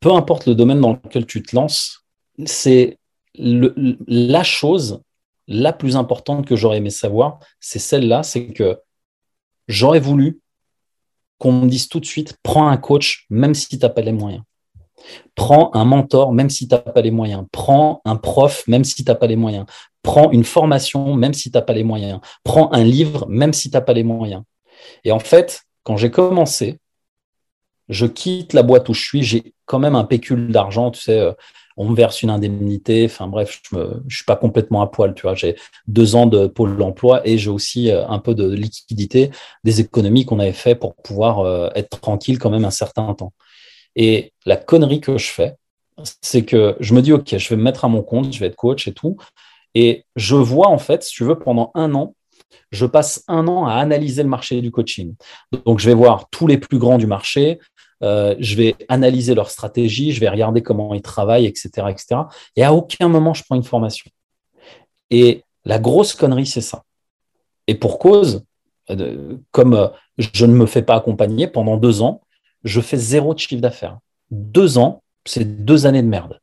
peu importe le domaine dans lequel tu te lances, c'est la chose la plus importante que j'aurais aimé savoir, c'est celle-là, c'est que j'aurais voulu qu'on me dise tout de suite, prends un coach, même si tu n'as pas les moyens. Prends un mentor, même si tu n'as pas les moyens. Prends un prof, même si tu n'as pas les moyens. Prends une formation, même si tu n'as pas les moyens. Prends un livre, même si tu n'as pas les moyens. Et en fait, quand j'ai commencé, je quitte la boîte où je suis, j'ai quand même un pécule d'argent, tu sais, euh, on me verse une indemnité, enfin bref, je ne suis pas complètement à poil, tu vois, j'ai deux ans de pôle emploi et j'ai aussi euh, un peu de liquidité, des économies qu'on avait fait pour pouvoir euh, être tranquille quand même un certain temps. Et la connerie que je fais, c'est que je me dis, OK, je vais me mettre à mon compte, je vais être coach et tout. Et je vois, en fait, si tu veux, pendant un an, je passe un an à analyser le marché du coaching. Donc, je vais voir tous les plus grands du marché, euh, je vais analyser leur stratégie, je vais regarder comment ils travaillent, etc., etc. Et à aucun moment, je prends une formation. Et la grosse connerie, c'est ça. Et pour cause, euh, comme euh, je ne me fais pas accompagner pendant deux ans, je fais zéro chiffre d'affaires. Deux ans, c'est deux années de merde.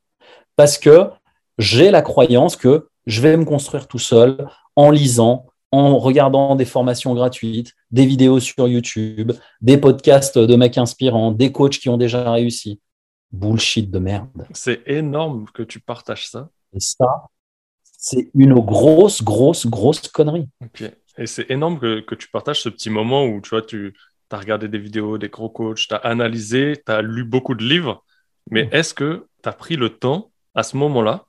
Parce que j'ai la croyance que je vais me construire tout seul en lisant, en regardant des formations gratuites, des vidéos sur YouTube, des podcasts de mecs inspirants, des coachs qui ont déjà réussi. Bullshit de merde. C'est énorme que tu partages ça. Et ça, c'est une grosse, grosse, grosse connerie. Et c'est énorme que, tu partages ce petit moment où tu vois, tu as regardé des vidéos, des gros coachs, tu as analysé, tu as lu beaucoup de livres. Mais mm. est-ce que tu as pris le temps à ce moment-là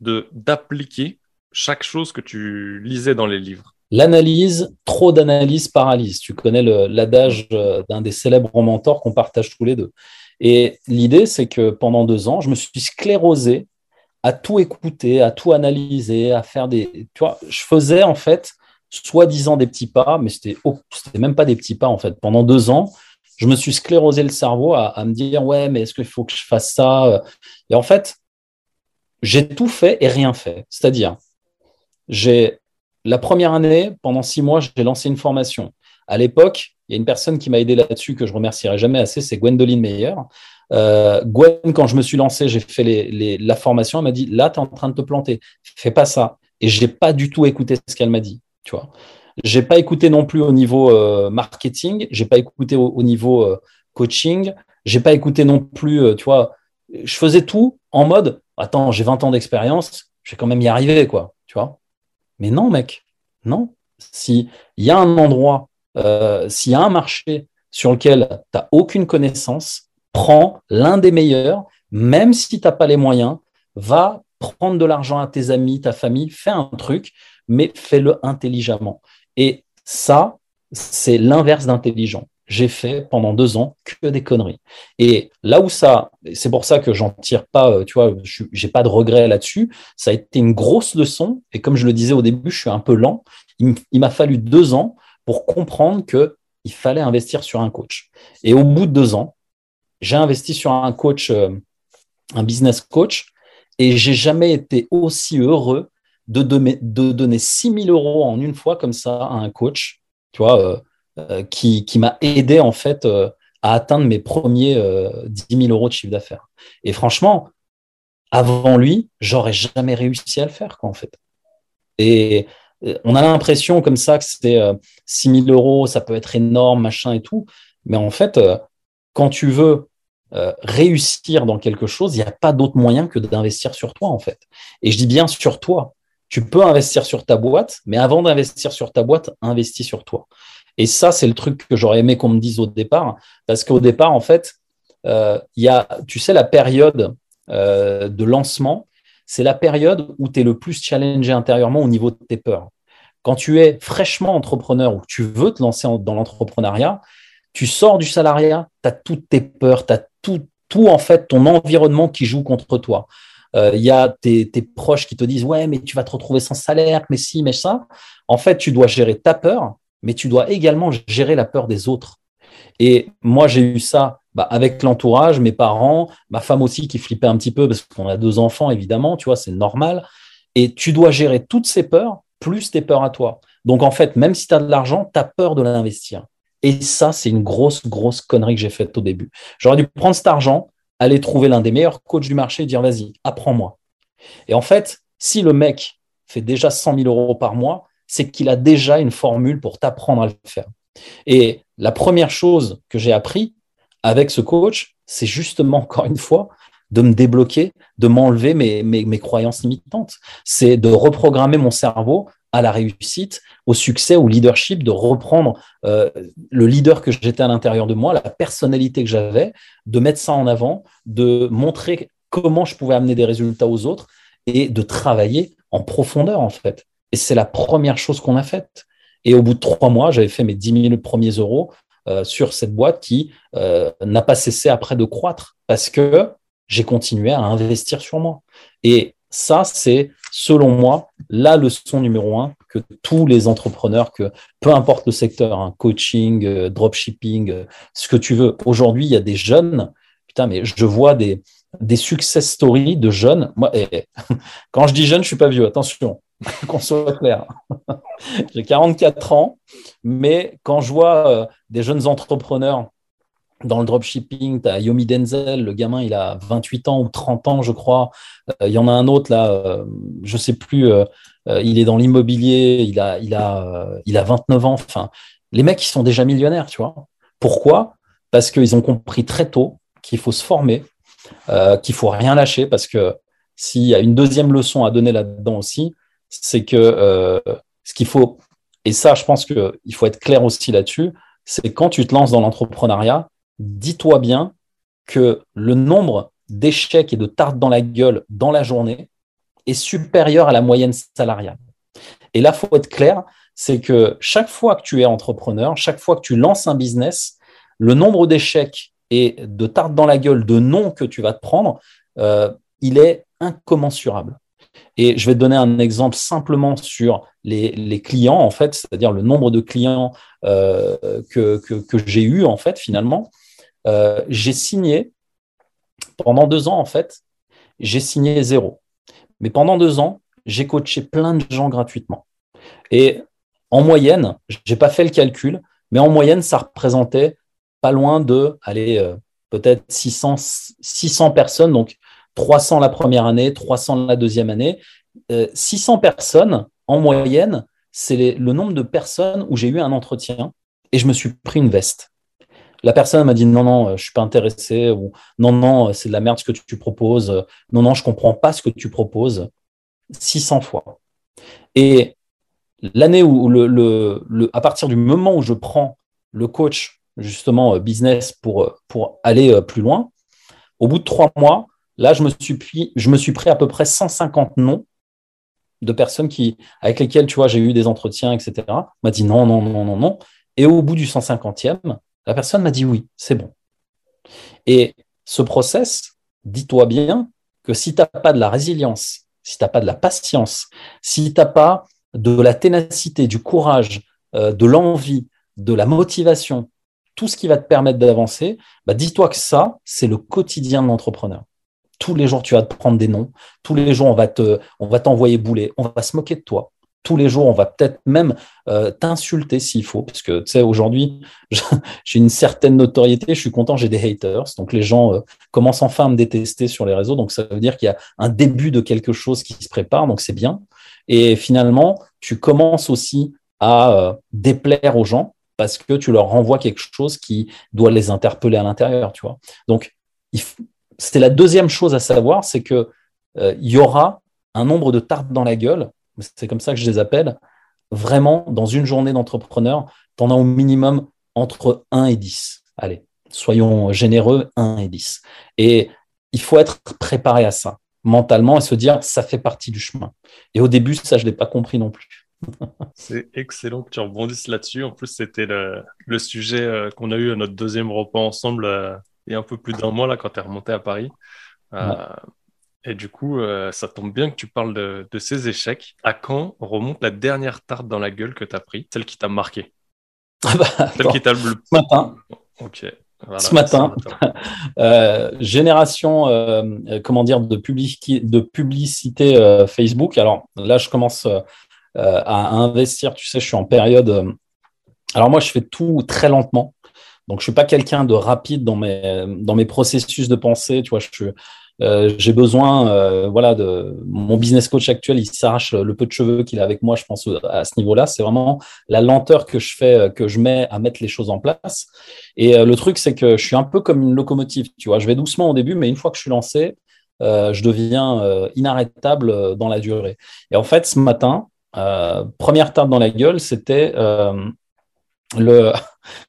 d'appliquer chaque chose que tu lisais dans les livres? L'analyse, trop d'analyse paralyse. Tu connais l'adage euh, d'un des célèbres mentors qu'on partage tous les deux. Et l'idée, c'est que pendant deux ans, je me suis sclérosé à tout écouter, à tout analyser, à faire des. Tu vois, je faisais en fait soi-disant des petits pas, mais c'était c'était même pas des petits pas en fait. Pendant deux ans, je me suis sclérosé le cerveau à, à me dire ouais, mais est-ce qu'il faut que je fasse ça Et en fait, j'ai tout fait et rien fait. C'est-à-dire, j'ai la première année, pendant six mois, j'ai lancé une formation. À l'époque, il y a une personne qui m'a aidé là-dessus que je remercierai jamais assez, c'est Gwendoline Meyer. Euh, Gwen, quand je me suis lancé, j'ai fait la formation, elle m'a dit là, tu es en train de te planter, fais pas ça. Et j'ai pas du tout écouté ce qu'elle m'a dit, tu vois. J'ai pas écouté non plus au niveau euh, marketing, j'ai pas écouté au, niveau euh, coaching, j'ai pas écouté non plus, euh, tu vois. Je faisais tout en mode attends, j'ai 20 ans d'expérience, je vais quand même y arriver, quoi, tu vois. Mais non, mec, non. S'il y a un endroit, euh, s'il y a un marché sur lequel tu n'as aucune connaissance, prends l'un des meilleurs, même si tu n'as pas les moyens, va prendre de l'argent à tes amis, ta famille, fais un truc, mais fais-le intelligemment. Et ça, c'est l'inverse d'intelligent j'ai fait pendant deux ans que des conneries. Et là où ça, c'est pour ça que j'en tire pas, euh, tu vois, j'ai pas de regrets là-dessus. Ça a été une grosse leçon. Et comme je le disais au début, je suis un peu lent. Il m'a fallu deux ans pour comprendre que il fallait investir sur un coach. Et au bout de deux ans, j'ai investi sur un coach, euh, un business coach, et j'ai jamais été aussi heureux de, donner, de donner 6 000 euros en une fois comme ça à un coach. Tu vois, euh, qui, m'a aidé en fait euh, à atteindre mes premiers 10 euh, 000 euros de chiffre d'affaires. Et franchement, avant lui, j'aurais jamais réussi à le faire, quoi, en fait. Et on a l'impression comme ça que c'est 6 000 euros, ça peut être énorme, machin et tout. Mais en fait, quand tu veux réussir dans quelque chose, il n'y a pas d'autre moyen que d'investir sur toi, en fait. Et je dis bien sur toi. Tu peux investir sur ta boîte, mais avant d'investir sur ta boîte, investis sur toi. Et ça, c'est le truc que j'aurais aimé qu'on me dise au départ, parce qu'au départ, en fait, euh, il y a, tu sais, la période euh, de lancement, c'est la période où tu es le plus challengé intérieurement au niveau de tes peurs. Quand tu es fraîchement entrepreneur ou que tu veux te lancer dans l'entrepreneuriat, tu sors du salariat, tu as toutes tes peurs, tu as tout, en fait, ton environnement qui joue contre toi. Il euh, y a tes, proches qui te disent Ouais, mais tu vas te retrouver sans salaire, mais si, mais ça. En fait, tu dois gérer ta peur, mais tu dois également gérer la peur des autres. Et moi, j'ai eu ça bah, avec l'entourage, mes parents, ma femme aussi qui flippait un petit peu parce qu'on a deux enfants, évidemment, tu vois, c'est normal. Et tu dois gérer toutes ces peurs plus tes peurs à toi. Donc, en fait, même si tu as de l'argent, tu as peur de l'investir. Et ça, c'est une grosse, grosse connerie que j'ai faite au début. J'aurais dû prendre cet argent, aller trouver l'un des meilleurs coachs du marché et dire, vas-y, apprends-moi. Et en fait, si le mec fait déjà 100 000 euros par mois, c'est qu'il a déjà une formule pour t'apprendre à le faire. Et la première chose que j'ai appris avec ce coach, c'est justement, encore une fois, de me débloquer, de m'enlever mes, croyances limitantes. C'est de reprogrammer mon cerveau à la réussite, au succès, au leadership, de reprendre euh, le leader que j'étais à l'intérieur de moi, la personnalité que j'avais, de mettre ça en avant, de montrer comment je pouvais amener des résultats aux autres et de travailler en profondeur, en fait. Et c'est la première chose qu'on a faite. Et au bout de trois mois, j'avais fait mes 10 000 premiers euros euh, sur cette boîte qui euh, n'a pas cessé après de croître parce que j'ai continué à investir sur moi. Et ça, c'est, selon moi, la leçon numéro un que tous les entrepreneurs, que peu importe le secteur, hein, coaching, euh, dropshipping, ce que tu veux. Aujourd'hui, il y a des jeunes, putain, mais je vois des, des success stories de jeunes. Moi, et, quand je dis jeune, je suis pas vieux, attention. qu'on soit clair. J'ai 44 ans, mais quand je vois euh, des jeunes entrepreneurs dans le dropshipping, tu as Yomi Denzel, le gamin, il a 28 ans ou 30 ans, je crois. Il y en a un autre, là, je sais plus, il est dans l'immobilier, il a, il, a, il a 29 ans. Enfin, les mecs, ils sont déjà millionnaires, tu vois. Pourquoi? Parce qu'ils ont compris très tôt qu'il faut se former, euh, qu'il faut rien lâcher, parce que s'il y a une deuxième leçon à donner là-dedans aussi, c'est que euh, ce qu'il faut, et ça, je pense qu'il faut être clair aussi là-dessus, c'est quand tu te lances dans l'entrepreneuriat, dis-toi bien que le nombre d'échecs et de tartes dans la gueule dans la journée est supérieur à la moyenne salariale. Et là, il faut être clair, c'est que chaque fois que tu es entrepreneur, chaque fois que tu lances un business, le nombre d'échecs et de tartes dans la gueule, de noms que tu vas te prendre, euh, il est incommensurable. Et je vais te donner un exemple simplement sur les, clients, en fait, c'est-à-dire le nombre de clients euh, que, j'ai eu, en fait, finalement. Euh, j'ai signé, pendant deux ans, en fait, j'ai signé zéro. Mais pendant deux ans, j'ai coaché plein de gens gratuitement. Et en moyenne, je n'ai pas fait le calcul, mais en moyenne, ça représentait pas loin de, allez, euh, peut-être 600, 600 personnes, donc 300 la première année, 300 la deuxième année. 600 euh, personnes, en moyenne, c'est le nombre de personnes où j'ai eu un entretien et je me suis pris une veste. La personne m'a dit non, non, euh, je suis pas intéressé, ou non, non, c'est de la merde ce que tu proposes, non, non, je comprends pas ce que tu proposes. 600 fois. Et l'année où, le, à partir du moment où je prends le coach, justement, euh, business pour, euh, pour aller euh, plus loin, au bout de trois mois, là, je me suis pris, je me suis pris à peu près 150 noms de personnes qui, avec lesquelles, tu vois, j'ai eu des entretiens, etc. m'a dit non, non, non, non, non. Et au bout du 150e, la personne m'a dit oui, c'est bon. Et ce process, dis-toi bien que si tu n'as pas de la résilience, si tu n'as pas de la patience, si tu n'as pas de la ténacité, du courage, euh, de l'envie, de la motivation, tout ce qui va te permettre d'avancer, bah dis-toi que ça, c'est le quotidien de l'entrepreneur. Tous les jours, tu vas te prendre des noms. Tous les jours, on va te, on va t'envoyer bouler. On va se moquer de toi. Tous les jours, on va peut-être même euh, t'insulter s'il faut, parce que tu sais, aujourd'hui, j'ai une certaine notoriété. Je suis content, j'ai des haters. Donc les gens euh, commencent enfin à me détester sur les réseaux. Donc ça veut dire qu'il y a un début de quelque chose qui se prépare. Donc c'est bien. Et finalement, tu commences aussi à euh, déplaire aux gens parce que tu leur renvoies quelque chose qui doit les interpeller à l'intérieur, tu vois. Donc, c'est la deuxième chose à savoir, c'est que euh, y aura un nombre de tartes dans la gueule, c'est comme ça que je les appelle, vraiment, dans une journée d'entrepreneur, tu en as au minimum entre 1 et 10. Allez, soyons généreux, 1 et 10. Et il faut être préparé à ça mentalement et se dire ça fait partie du chemin. Et au début, ça, je ne l'ai pas compris non plus. C'est excellent que tu rebondisses là-dessus. En plus, c'était le, sujet euh, qu'on a eu à notre deuxième repas ensemble euh, a un peu plus d'un mois là, quand tu es remonté à Paris. Euh, et du coup, ça tombe bien que tu parles de, ces échecs. À quand remonte la dernière tarte dans la gueule que tu as pris, celle qui t'a marqué ah bah, Celle qui t'a le... Ce matin. Ok ce matin. Euh, génération, euh, comment dire, de, de publicité euh, Facebook. Alors là, je commence à, investir. Tu sais, je suis en période. alors moi, je fais tout très lentement. Donc, je suis pas quelqu'un de rapide dans mes, dans mes processus de pensée. Tu vois, je euh, j'ai besoin, euh, voilà, de mon business coach actuel, il s'arrache le peu de cheveux qu'il a avec moi, je pense à ce niveau-là. C'est vraiment la lenteur que je fais, euh, que je mets à mettre les choses en place. Et le truc, c'est que je suis un peu comme une locomotive, tu vois. Je vais doucement au début, mais une fois que je suis lancé, je deviens inarrêtable dans la durée. Et en fait, ce matin, première tarte dans la gueule, c'était le,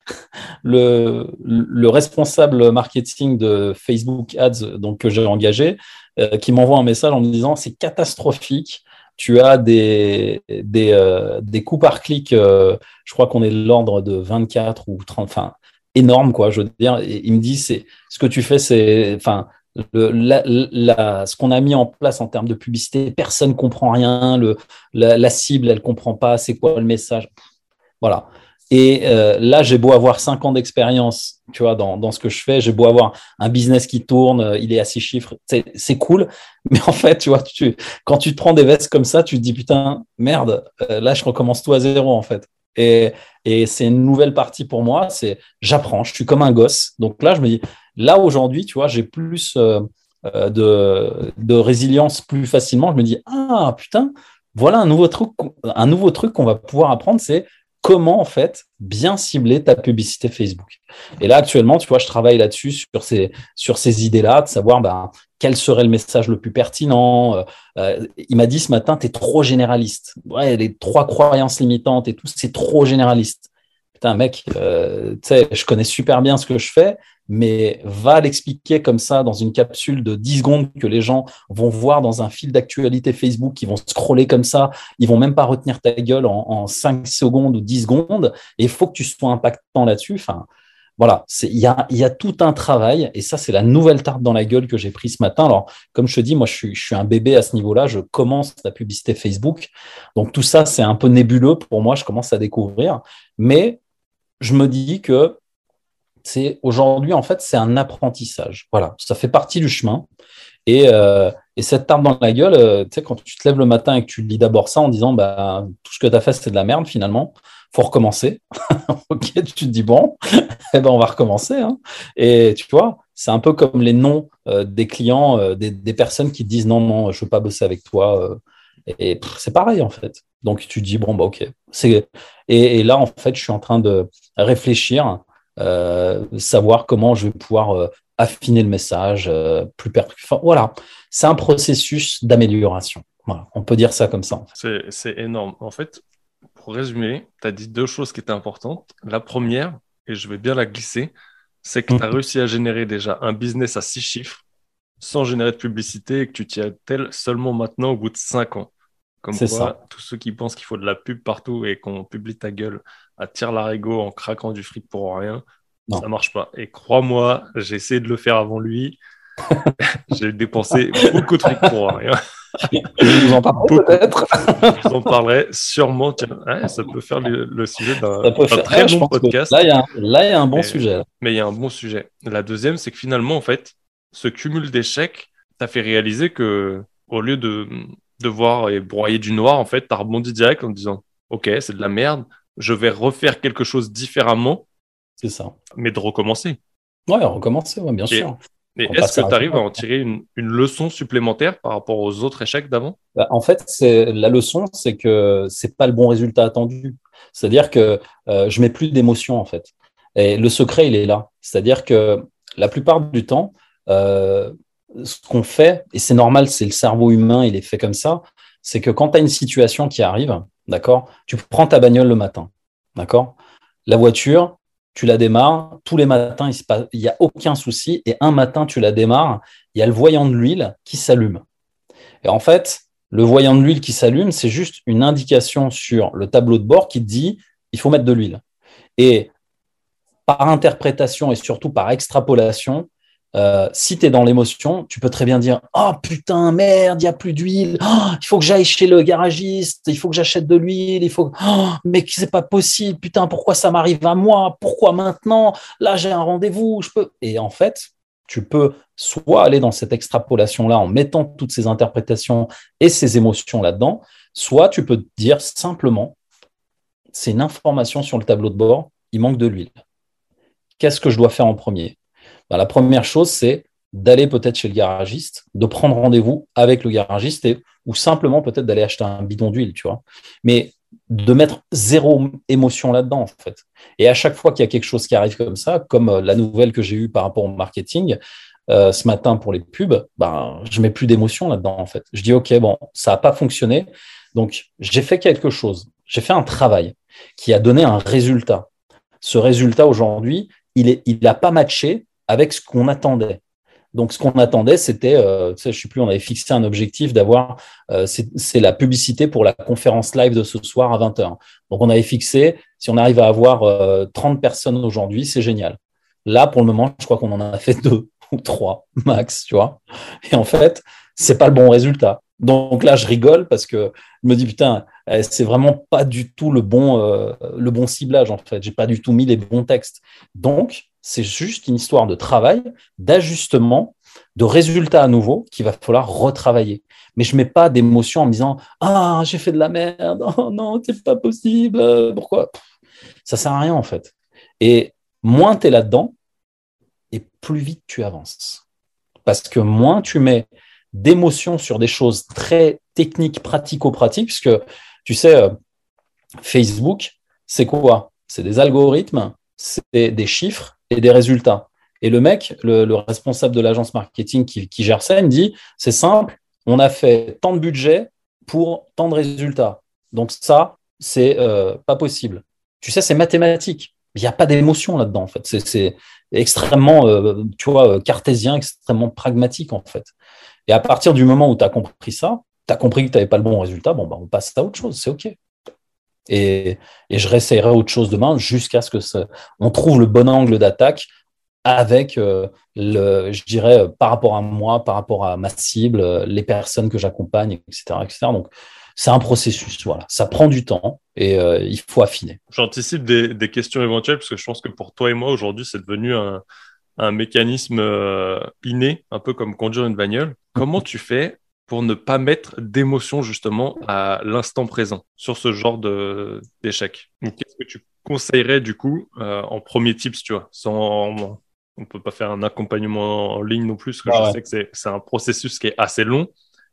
le, le, responsable marketing de Facebook Ads donc, que j'ai engagé, euh, qui m'envoie un message en me disant c'est catastrophique. Tu as des, des, euh, des coûts par clic, euh, je crois qu'on est de l'ordre de 24 ou 30, enfin, énorme, quoi, je veux dire. Il me dit, c'est ce que tu fais, c'est, enfin, le, la, ce qu'on a mis en place en termes de publicité, personne ne comprend rien, le, la, la cible, elle ne comprend pas, c'est quoi le message? Voilà. Et euh, là, j'ai beau avoir cinq ans d'expérience, tu vois, dans, dans, ce que je fais, j'ai beau avoir un business qui tourne, euh, il est à six chiffres, c'est cool. Mais en fait, tu vois, tu, quand tu te prends des vestes comme ça, tu te dis putain, merde, euh, là, je recommence tout à zéro en fait. Et, et c'est une nouvelle partie pour moi. C'est j'apprends, je suis comme un gosse. Donc là, je me dis, là aujourd'hui, tu vois, j'ai plus euh, euh, de, de, résilience plus facilement. Je me dis, ah putain, voilà un nouveau truc, un nouveau truc qu'on va pouvoir apprendre, c'est comment en fait bien cibler ta publicité Facebook. Et là actuellement, tu vois, je travaille là-dessus sur ces idées-là, de savoir ben, quel serait le message le plus pertinent. Euh, euh, il m'a dit ce matin, tu es trop généraliste. Ouais, les trois croyances limitantes et tout, c'est trop généraliste. Putain, mec, euh, tu sais, je connais super bien ce que je fais, mais va l'expliquer comme ça dans une capsule de 10 secondes que les gens vont voir dans un fil d'actualité Facebook, qui vont scroller comme ça, ils vont même pas retenir ta gueule en, en 5 secondes ou 10 secondes, et il faut que tu sois impactant là-dessus. Enfin, voilà, il y a, tout un travail, et ça, c'est la nouvelle tarte dans la gueule que j'ai prise ce matin. Alors, comme je te dis, moi, je je suis un bébé à ce niveau-là, je commence la publicité Facebook, donc tout ça, c'est un peu nébuleux pour moi, je commence à découvrir, mais je me dis que c'est aujourd'hui, en fait, c'est un apprentissage. Voilà, ça fait partie du chemin. Et, euh, et cette tarte dans la gueule, euh, tu sais, quand tu te lèves le matin et que tu lis d'abord ça en disant, bah, tout ce que tu as fait, c'est de la merde finalement, faut recommencer. ok, tu te dis, bon, eh ben, on va recommencer. Hein. Et tu vois, c'est un peu comme les noms euh, des clients, des, personnes qui disent, non, non, je veux pas bosser avec toi. et c'est pareil, en fait. Donc, tu te dis, bon, bah, ok. Et, là, en fait, je suis en train de réfléchir savoir comment je vais pouvoir euh, affiner le message euh, plus enfin, Voilà, c'est un processus d'amélioration. Voilà, on peut dire ça comme ça. C'est énorme. En fait, pour résumer, tu as dit deux choses qui étaient importantes. La première, et je vais bien la glisser, c'est que tu as mhm. réussi à générer déjà un business à six chiffres sans générer de publicité et que tu t'y attelles seulement maintenant au bout de cinq ans. Comme quoi, ça. tous ceux qui pensent qu'il faut de la pub partout et qu'on publie ta gueule à tire l'arigot en craquant du fric pour rien, ça ça marche pas. Et crois-moi, j'ai essayé de le faire avant lui. j'ai dépensé beaucoup de fric pour rien. Je vous en parlerai peut-être. Je vous en parlerai sûrement. ça peut faire le, sujet d'un très bon podcast. Là, il y, a un bon sujet. Mais il y a un bon sujet. La deuxième, c'est que finalement, en fait, ce cumul d'échecs t'a fait réaliser que, au lieu de devoir et broyer du noir, en fait, tu as rebondi direct en disant Ok, c'est de la merde, je vais refaire quelque chose différemment. C'est ça. Mais de recommencer. Ouais, recommencer, ouais, bien sûr. Et est-ce que tu arrives à en tirer une, leçon supplémentaire par rapport aux autres échecs d'avant? Bah, En fait, la leçon, c'est que c'est pas le bon résultat attendu. C'est-à-dire que euh, je mets plus d'émotion en fait. Et le secret, il est là. C'est-à-dire que la plupart du temps, euh, ce qu'on fait, et c'est normal, c'est le cerveau humain, il est fait comme ça, c'est que quand tu as une situation qui arrive, d'accord, tu prends ta bagnole le matin, d'accord? La voiture, tu la démarres, tous les matins, il n'y a aucun souci, et un matin, tu la démarres, il y a le voyant de l'huile qui s'allume. Et en fait, le voyant de l'huile qui s'allume, c'est juste une indication sur le tableau de bord qui te dit il faut mettre de l'huile. Et par interprétation et surtout par extrapolation, euh, si tu es dans l'émotion, tu peux très bien dire Oh putain, merde, il n'y a plus d'huile. Oh, il faut que j'aille chez le garagiste. Il faut que j'achète de l'huile. Il faut. Oh, mais c'est pas possible. Putain, pourquoi ça m'arrive à moi? Pourquoi maintenant? Là, j'ai un rendez-vous. Je peux. Et en fait, tu peux soit aller dans cette extrapolation-là en mettant toutes ces interprétations et ces émotions là-dedans, soit tu peux dire simplement c'est une information sur le tableau de bord, il manque de l'huile. Qu'est-ce que je dois faire en premier? Bah, la première chose, c'est d'aller peut-être chez le garagiste, de prendre rendez-vous avec le garagiste ou simplement peut-être d'aller acheter un bidon d'huile, tu vois. Mais de mettre zéro émotion là-dedans, en fait. Et à chaque fois qu'il y a quelque chose qui arrive comme ça, comme euh, la nouvelle que j'ai eue par rapport au marketing, euh, ce matin pour les pubs, ben, je mets plus d'émotion là-dedans, en fait. Je dis, OK, bon, ça n'a pas fonctionné. Donc, j'ai fait quelque chose. J'ai fait un travail qui a donné un résultat. Ce résultat, aujourd'hui, il n'a il pas matché avec ce qu'on attendait. Donc, ce qu'on attendait, c'était, euh, je ne sais plus, on avait fixé un objectif d'avoir, euh, c'est la publicité pour la conférence live de ce soir à 20h. Donc, on avait fixé, si on arrive à avoir 30 euh, personnes aujourd'hui, c'est génial. Là, pour le moment, je crois qu'on en a fait deux ou trois max, tu vois. Et en fait, c'est pas le bon résultat. Donc là, je rigole parce que je me dis, putain, eh, c'est vraiment pas du tout le bon, le bon ciblage, en fait. J'ai pas du tout mis les bons textes. Donc, c'est juste une histoire de travail, d'ajustement, de résultats à nouveau qu'il va falloir retravailler. Mais je ne mets pas d'émotion en me disant Ah, j'ai fait de la merde, oh non, c'est pas possible, pourquoi? Ça ne sert à rien en fait. Et moins tu es là-dedans, et plus vite tu avances. Parce que moins tu mets d'émotion sur des choses très techniques, pratico-pratiques, puisque tu sais, euh, Facebook, c'est quoi? C'est des algorithmes, c'est des chiffres et des résultats. Et le mec, le, responsable de l'agence marketing qui, gère ça, il me dit, c'est simple, on a fait tant de budget pour tant de résultats. Donc ça, c'est euh, pas possible. Tu sais, c'est mathématique. Il n'y a pas d'émotion là-dedans, en fait. C'est extrêmement, euh, tu vois, cartésien, extrêmement pragmatique, en fait. Et à partir du moment où tu as compris ça, tu as compris que tu n'avais pas le bon résultat, bon, bah, on passe à autre chose, c'est OK. Et, je réessayerai autre chose demain jusqu'à ce que on trouve le bon angle d'attaque avec, euh, le, je dirais, euh, par rapport à moi, par rapport à ma cible, euh, les personnes que j'accompagne, etc., etc. Donc, c'est un processus, voilà. Ça prend du temps et il faut affiner. J'anticipe des, des, questions éventuelles parce que je pense que pour toi et moi, aujourd'hui, c'est devenu un, un mécanisme inné, un peu comme conduire une bagnole. Comment tu fais pour ne pas mettre d'émotion justement à l'instant présent sur ce genre d'échec Qu'est-ce que tu conseillerais du coup euh, en premier tips, tu vois, sans on peut pas faire un accompagnement en ligne non plus, parce que je sais que c'est un processus qui est assez long,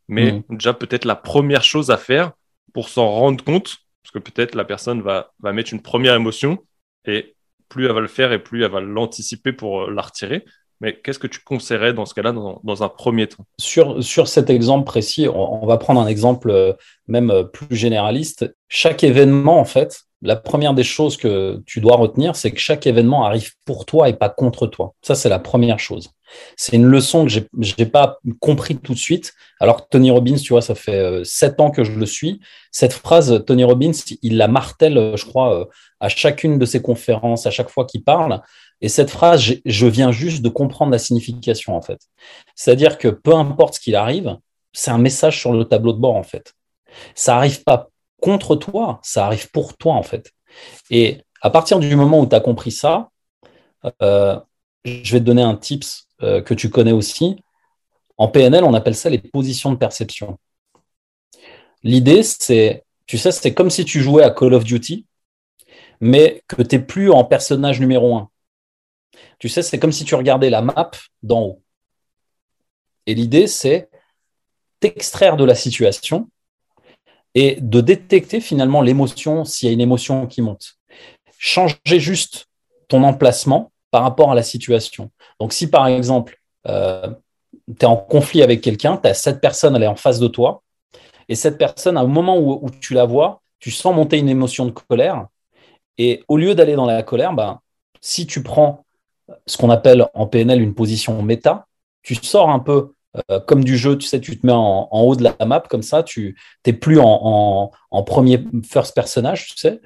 mais mm. déjà peut-être la première chose à faire pour s'en rendre compte, parce que peut-être la personne va, va mettre une première émotion et plus elle va le faire et plus elle va l'anticiper pour euh, la retirer. Mais qu'est-ce que tu conseillerais dans ce cas-là, dans, un premier temps? Sur, sur cet exemple précis, on, va prendre un exemple euh, même euh, plus généraliste. Chaque événement, en fait, la première des choses que tu dois retenir, c'est que chaque événement arrive pour toi et pas contre toi. Ça, c'est la première chose. C'est une leçon que je n'ai pas compris tout de suite. Alors que Tony Robbins, tu vois, ça fait euh, sept ans que je le suis. Cette phrase, Tony Robbins, il la martèle, je crois, à chacune de ses conférences, à chaque fois qu'il parle. Et cette phrase, je viens juste de comprendre la signification, en fait. C'est-à-dire que peu importe ce qu'il arrive, c'est un message sur le tableau de bord, en fait. Ça n'arrive pas contre toi, ça arrive pour toi, en fait. Et à partir du moment où tu as compris ça, euh, je vais te donner un tips euh, que tu connais aussi. En PNL, on appelle ça les positions de perception. L'idée, c'est, tu sais, c'est comme si tu jouais à Call of Duty, mais que tu n'es plus en personnage numéro un. Tu sais, c'est comme si tu regardais la map d'en haut. Et l'idée, c'est t'extraire de la situation et de détecter finalement l'émotion, s'il y a une émotion qui monte. Changer juste ton emplacement par rapport à la situation. Donc, si par exemple, euh, tu es en conflit avec quelqu'un, tu as cette personne, elle est en face de toi, et cette personne, un moment où, tu la vois, tu sens monter une émotion de colère, et au lieu d'aller dans la colère, ben, si tu prends ce qu'on appelle en PNL une position méta. Tu sors un peu euh, comme du jeu, tu sais, tu te mets en, haut de la map comme ça, tu n'es plus en, premier first personnage, tu sais.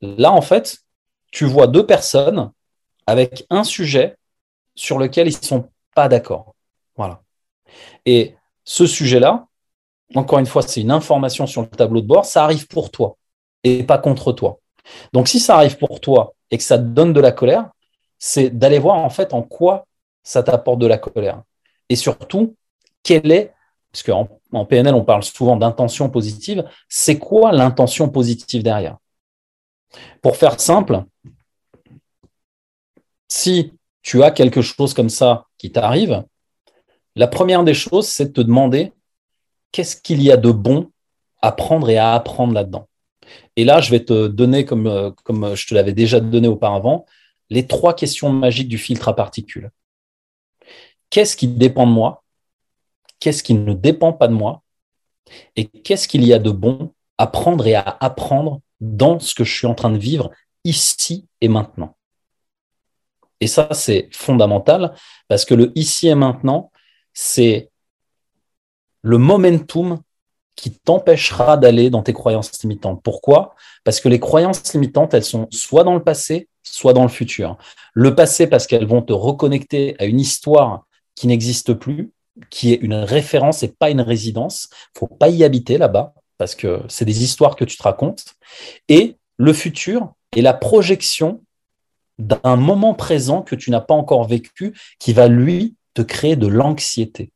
Là, en fait, tu vois deux personnes avec un sujet sur lequel ils ne sont pas d'accord. Voilà. Et ce sujet-là, encore une fois, c'est une information sur le tableau de bord, ça arrive pour toi et pas contre toi. Donc, si ça arrive pour toi et que ça te donne de la colère, c'est d'aller voir en fait en quoi ça t'apporte de la colère. Et surtout, quelle est, parce qu'en en PNL, on parle souvent d'intention positive, c'est quoi l'intention positive derrière? Pour faire simple, si tu as quelque chose comme ça qui t'arrive, la première des choses, c'est de te demander qu'est-ce qu'il y a de bon à prendre et à apprendre là-dedans. Et là, je vais te donner, comme, euh, comme je te l'avais déjà donné auparavant, les trois questions magiques du filtre à particules. Qu'est-ce qui dépend de moi? Qu'est-ce qui ne dépend pas de moi? Et qu'est-ce qu'il y a de bon à prendre et à apprendre dans ce que je suis en train de vivre ici et maintenant? Et ça, c'est fondamental parce que le ici et maintenant, c'est le momentum qui t'empêchera d'aller dans tes croyances limitantes. Pourquoi? Parce que les croyances limitantes, elles sont soit dans le passé, soit dans le futur. Le passé, parce qu'elles vont te reconnecter à une histoire qui n'existe plus, qui est une référence et pas une résidence. Il faut pas y habiter là-bas, parce que c'est des histoires que tu te racontes. Et le futur est la projection d'un moment présent que tu n'as pas encore vécu, qui va, lui, te créer de l'anxiété.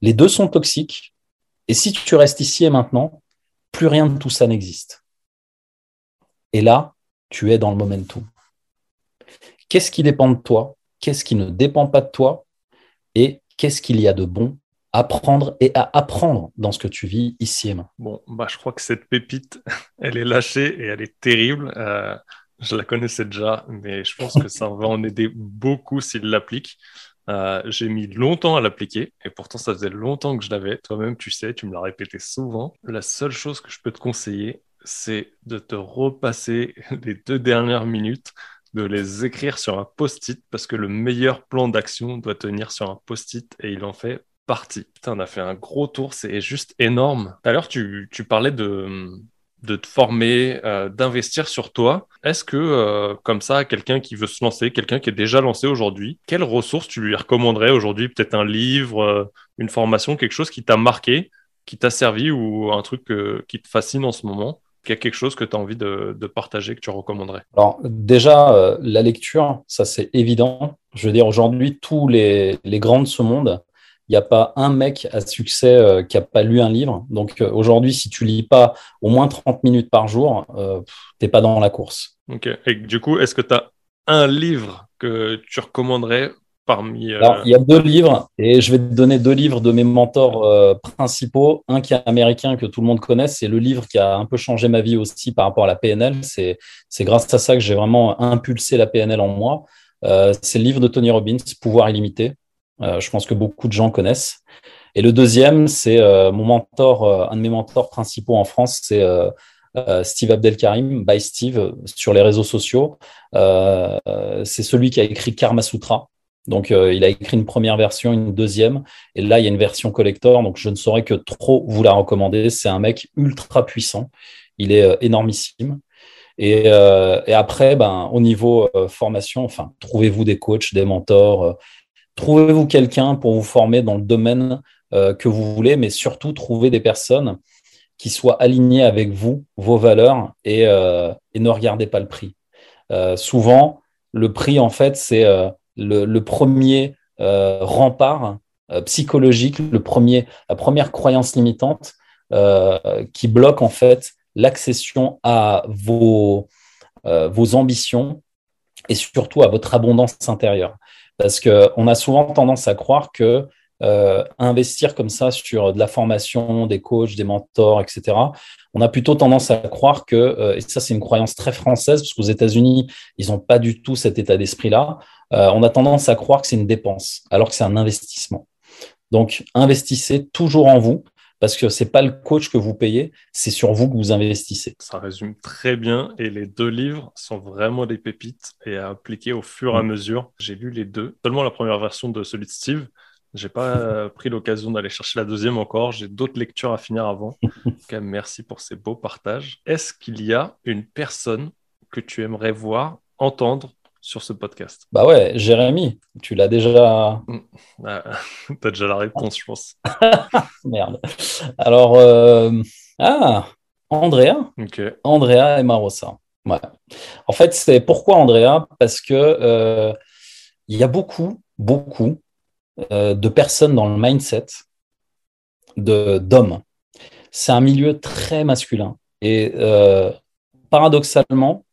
Les deux sont toxiques. Et si tu restes ici et maintenant, plus rien de tout ça n'existe. Et là, tu es dans le momentum. Qu'est-ce qui dépend de toi? Qu'est-ce qui ne dépend pas de toi? Et qu'est-ce qu'il y a de bon à prendre et à apprendre dans ce que tu vis ici et maintenant? Bon, bah, je crois que cette pépite, elle est lâchée et elle est terrible. Euh, je la connaissais déjà, mais je pense que ça va en aider beaucoup s'il l'applique. Euh, j'ai mis longtemps à l'appliquer et pourtant ça faisait longtemps que je l'avais. Toi-même, tu sais, tu me l'as répété souvent. La seule chose que je peux te conseiller, c'est de te repasser les deux dernières minutes, de les écrire sur un post-it parce que le meilleur plan d'action doit tenir sur un post-it et il en fait partie. Putain, on a fait un gros tour, c'est juste énorme. Tout à l'heure, tu, tu parlais de de te former, euh, d'investir sur toi. Est-ce que, euh, comme ça, quelqu'un qui veut se lancer, quelqu'un qui est déjà lancé aujourd'hui, quelles ressources tu lui recommanderais aujourd'hui? Peut-être un livre, euh, une formation, quelque chose qui t'a marqué, qui t'a servi ou un truc qui te fascine en ce moment? Qu'il y a quelque chose que tu as envie de, partager, que tu recommanderais? Alors déjà, la lecture, ça c'est évident. Je veux dire, aujourd'hui, tous les, les grands de ce monde, n'y a pas un mec à succès euh, qui n'a pas lu un livre. Donc euh, aujourd'hui, si tu lis pas au moins 30 minutes par jour, euh, tu n'es pas dans la course. Ok. Et du coup, est-ce que tu as un livre que tu recommanderais parmi. il y a deux livres, et je vais te donner deux livres de mes mentors principaux. Un qui est américain, que tout le monde connaît, c'est le livre qui a un peu changé ma vie aussi par rapport à la PNL. C'est grâce à ça que j'ai vraiment impulsé la PNL en moi. c'est le livre de Tony Robbins, Pouvoir illimité. Euh, je pense que beaucoup de gens connaissent. Et le deuxième, c'est euh, mon mentor, euh, un de mes mentors principaux en France, c'est Steve Abdelkarim, by Steve, sur les réseaux sociaux. c'est celui qui a écrit Karma Sutra. Donc, il a écrit une première version, une deuxième, et là, il y a une version collector. Donc, je ne saurais que trop vous la recommander. C'est un mec ultra puissant. Il est énormissime. Et, après, ben, au niveau formation, enfin, trouvez-vous des coachs, des mentors, Trouvez-vous quelqu'un pour vous former dans le domaine euh, que vous voulez, mais surtout trouvez des personnes qui soient alignées avec vous, vos valeurs, et, euh, ne regardez pas le prix. Euh, souvent, le prix, en fait, c'est le, premier rempart psychologique, la première croyance limitante qui bloque en fait l'accession à vos ambitions et surtout à votre abondance intérieure. Parce qu'on a souvent tendance à croire que euh, investir comme ça sur de la formation, des coachs, des mentors, etc., on a plutôt tendance à croire que, euh, et ça c'est une croyance très française, parce qu'aux États-Unis, ils n'ont pas du tout cet état d'esprit-là, euh, on a tendance à croire que c'est une dépense, alors que c'est un investissement. Donc, investissez toujours en vous, parce que c'est pas le coach que vous payez, c'est sur vous que vous investissez. Ça résume très bien et les deux livres sont vraiment des pépites et à appliquer au fur et à mm. mesure. J'ai lu les deux, seulement la première version de celui de Steve. J'ai pas pris l'occasion d'aller chercher la deuxième encore. J'ai d'autres lectures à finir avant. merci pour ces beaux partages. Est-ce qu'il y a une personne que tu aimerais voir, entendre sur ce podcast Bah ouais, Jérémy, tu l'as déjà. Mm. Ah, tu as déjà la réponse, je pense. Merde. Alors, euh... ah, Andrea. Andrea et Marosa. Ouais. En fait, c'est pourquoi Andrea? Parce que euh, il y a beaucoup, beaucoup euh, de personnes dans le mindset d'hommes. C'est un milieu très masculin. Et paradoxalement,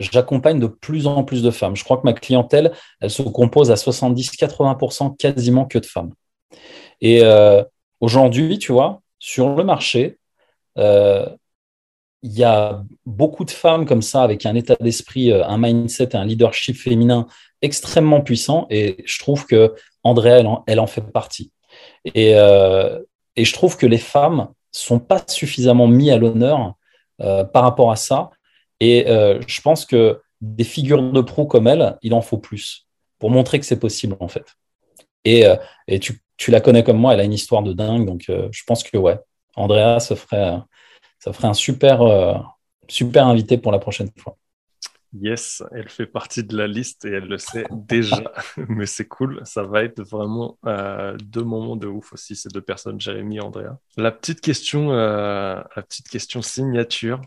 j'accompagne de plus en plus de femmes. Je crois que ma clientèle, elle se compose à 70-80% quasiment que de femmes. Et euh, aujourd'hui, tu vois, sur le marché, euh, il y a beaucoup de femmes comme ça, avec un état d'esprit, euh, un mindset et un leadership féminin extrêmement puissant. Et je trouve que Andrea, elle en, fait partie. Et, je trouve que les femmes sont pas suffisamment mises à l'honneur par rapport à ça. Et euh, je pense que des figures de proue comme elle, il en faut plus pour montrer que c'est possible, en fait. Et, euh, et tu, tu, la connais comme moi, elle a une histoire de dingue, donc euh, je pense que ouais, Andrea, ça ferait, ça ferait un super, super invité pour la prochaine fois. Yes, elle fait partie de la liste et elle le sait déjà, mais c'est cool. Ça va être vraiment deux moments de ouf aussi, ces deux personnes, Jérémy et Andrea. La petite question, la petite question signature.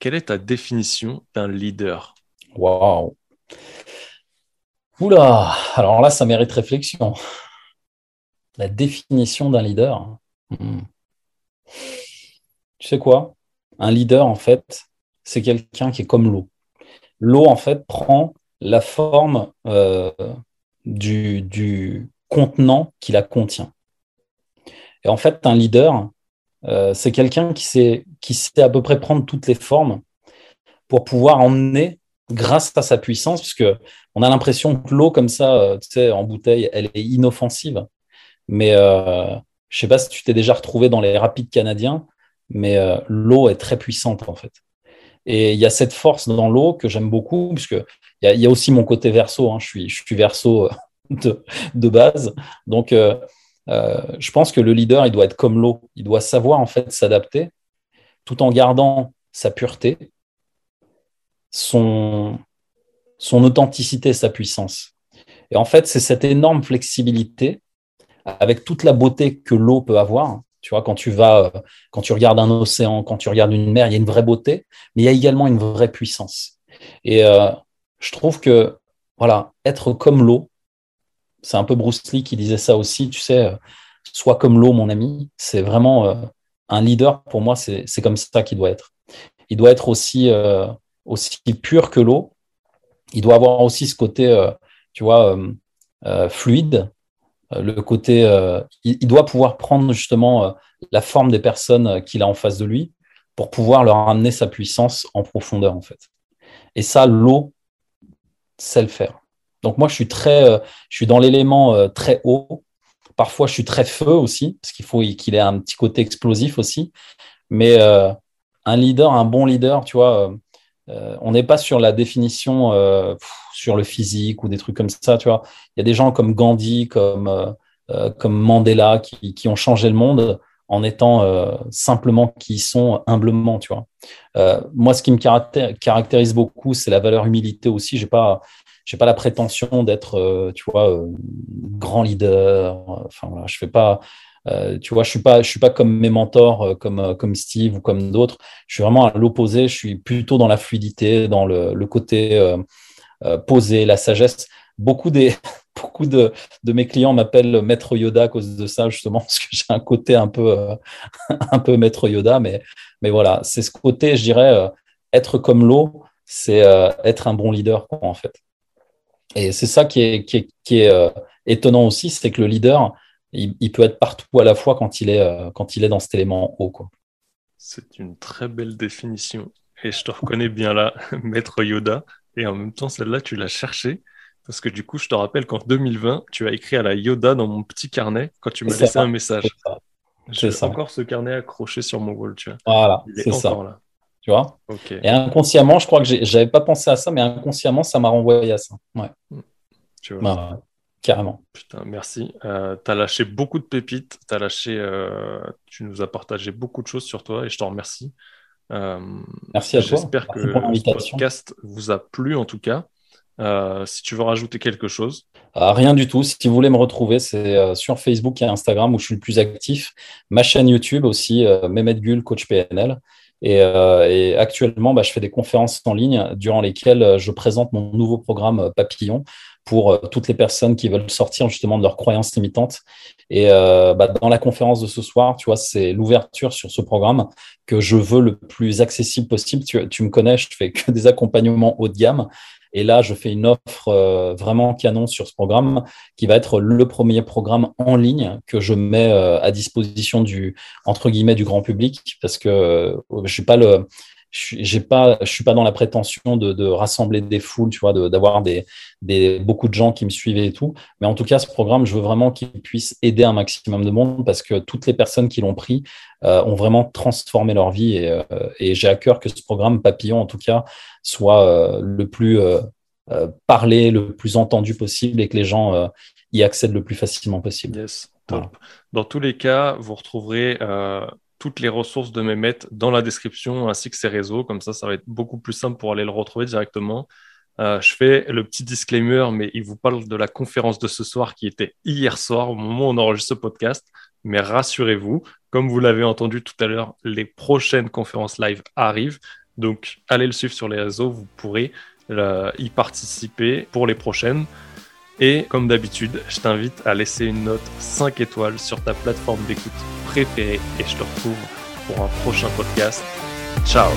Quelle est ta définition d'un leader? Waouh Oula, alors là, ça mérite réflexion. La définition d'un leader. Hmm. Tu sais quoi? Un leader, en fait, c'est quelqu'un qui est comme l'eau. L'eau, en fait, prend la forme euh, du, contenant qui la contient. Et en fait, un leader, euh, c'est quelqu'un qui sait, qui sait à peu près prendre toutes les formes pour pouvoir emmener grâce à sa puissance, puisque on a l'impression que l'eau comme ça, euh, tu sais, en bouteille, elle est inoffensive. Mais euh, je sais pas si tu t'es déjà retrouvé dans les rapides canadiens, mais euh, l'eau est très puissante en fait. Et il y a cette force dans l'eau que j'aime beaucoup, puisque il y, a aussi mon côté verso. Hein. je suis, je suis verso de, de, base, donc je pense que le leader, il doit être comme l'eau. Il doit savoir en fait s'adapter, tout en gardant sa pureté, son, authenticité, sa puissance. Et en fait, c'est cette énorme flexibilité avec toute la beauté que l'eau peut avoir. Tu vois, quand tu vas, quand tu regardes un océan, quand tu regardes une mer, il y a une vraie beauté, mais il y a également une vraie puissance. Et euh, je trouve que, voilà, être comme l'eau, c'est un peu Bruce Lee qui disait ça aussi, tu sais, euh, sois comme l'eau, mon ami. C'est vraiment euh, un leader, pour moi, c'est comme ça qu'il doit être. Il doit être aussi, aussi pur que l'eau, il doit avoir aussi ce côté, euh, tu vois, euh, euh, fluide. Le côté, il, doit pouvoir prendre justement la forme des personnes qu'il a en face de lui pour pouvoir leur amener sa puissance en profondeur, en fait. Et ça, l'eau sait le faire. Donc moi, je suis très, je suis dans l'élément très haut. Parfois, je suis très feu aussi, parce qu'il faut qu'il ait un petit côté explosif aussi. Mais un leader, un bon leader, tu vois, euh, on n'est pas sur la définition euh, sur le physique ou des trucs comme ça, tu vois. Il y a des gens comme Gandhi, comme, euh, comme Mandela qui, ont changé le monde en étant simplement qui ils sont humblement, tu vois. moi, ce qui me caractérise beaucoup, c'est la valeur humilité aussi. J'ai pas, j'ai pas la prétention d'être, tu vois, grand leader. Enfin voilà, je fais pas, euh, tu vois, je suis pas, je suis pas comme mes mentors, euh, comme euh, comme Steve ou comme d'autres. Je suis vraiment à l'opposé. Je suis plutôt dans la fluidité, dans le, le côté posé, la sagesse. Beaucoup des beaucoup de, de mes clients m'appellent Maître Yoda à cause de ça justement parce que j'ai un côté un peu un peu Maître Yoda, mais mais voilà, c'est ce côté, je dirais, être comme l'eau, c'est être un bon leader en fait. Et c'est ça qui est qui est, qui est étonnant aussi, c'est que le leader il, peut être partout à la fois quand il est, euh, quand il est dans cet élément haut. C'est une très belle définition. Et je te reconnais bien là, maître Yoda. Et en même temps, celle-là, tu l'as cherchée. Parce que du coup, je te rappelle qu'en 2020, tu as écrit à la Yoda dans mon petit carnet quand tu m'as laissé un message. J'ai encore ce carnet accroché sur mon wall, tu vois. Voilà, c'est ça. Là. Tu vois Et inconsciemment, je crois que j'avais pas pensé à ça, mais inconsciemment, ça m'a renvoyé à ça. Ouais. Tu vois. Bah, carrément. Putain, merci. Euh, tu as lâché beaucoup de pépites, as lâché, euh, tu nous as partagé beaucoup de choses sur toi et je t'en remercie. Euh, merci à toi. J'espère que le podcast vous a plu en tout cas. si tu veux rajouter quelque chose. rien du tout. Si vous voulez me retrouver, c'est sur Facebook et Instagram où je suis le plus actif. Ma chaîne YouTube aussi, Mehmet Gul, coach PNL. Et, actuellement, bah, je fais des conférences en ligne durant lesquelles je présente mon nouveau programme Papillon, pour euh, toutes les personnes qui veulent sortir justement de leurs croyances limitantes. Et euh, bah, dans la conférence de ce soir, tu vois, c'est l'ouverture sur ce programme que je veux le plus accessible possible. Tu, tu, me connais, je fais que des accompagnements haut de gamme. Et là, je fais une offre euh, vraiment canon sur ce programme qui va être le premier programme en ligne que je mets à disposition du entre guillemets du grand public parce que je suis pas le je pas, je suis pas dans la prétention de, de rassembler des foules, tu vois, d'avoir des, des, beaucoup de gens qui me suivaient et tout. Mais en tout cas, ce programme, je veux vraiment qu'il puisse aider un maximum de monde parce que toutes les personnes qui l'ont pris euh, ont vraiment transformé leur vie et, euh, et j'ai à cœur que ce programme Papillon, en tout cas, soit euh, le plus parlé, le plus entendu possible et que les gens y accèdent le plus facilement possible. Yes, top. Dans tous les cas, vous retrouverez toutes les ressources de Mehmet dans la description ainsi que ses réseaux. Comme ça, ça va être beaucoup plus simple pour aller le retrouver directement. Euh, je fais le petit disclaimer, mais il vous parle de la conférence de ce soir qui était hier soir au moment où on enregistre ce podcast. Mais rassurez-vous, comme vous l'avez entendu tout à l'heure, les prochaines conférences live arrivent. Donc, allez le suivre sur les réseaux, vous pourrez euh, y participer pour les prochaines. Et comme d'habitude, je t'invite à laisser une note 5 étoiles sur ta plateforme d'écoute préférée et je te retrouve pour un prochain podcast. Ciao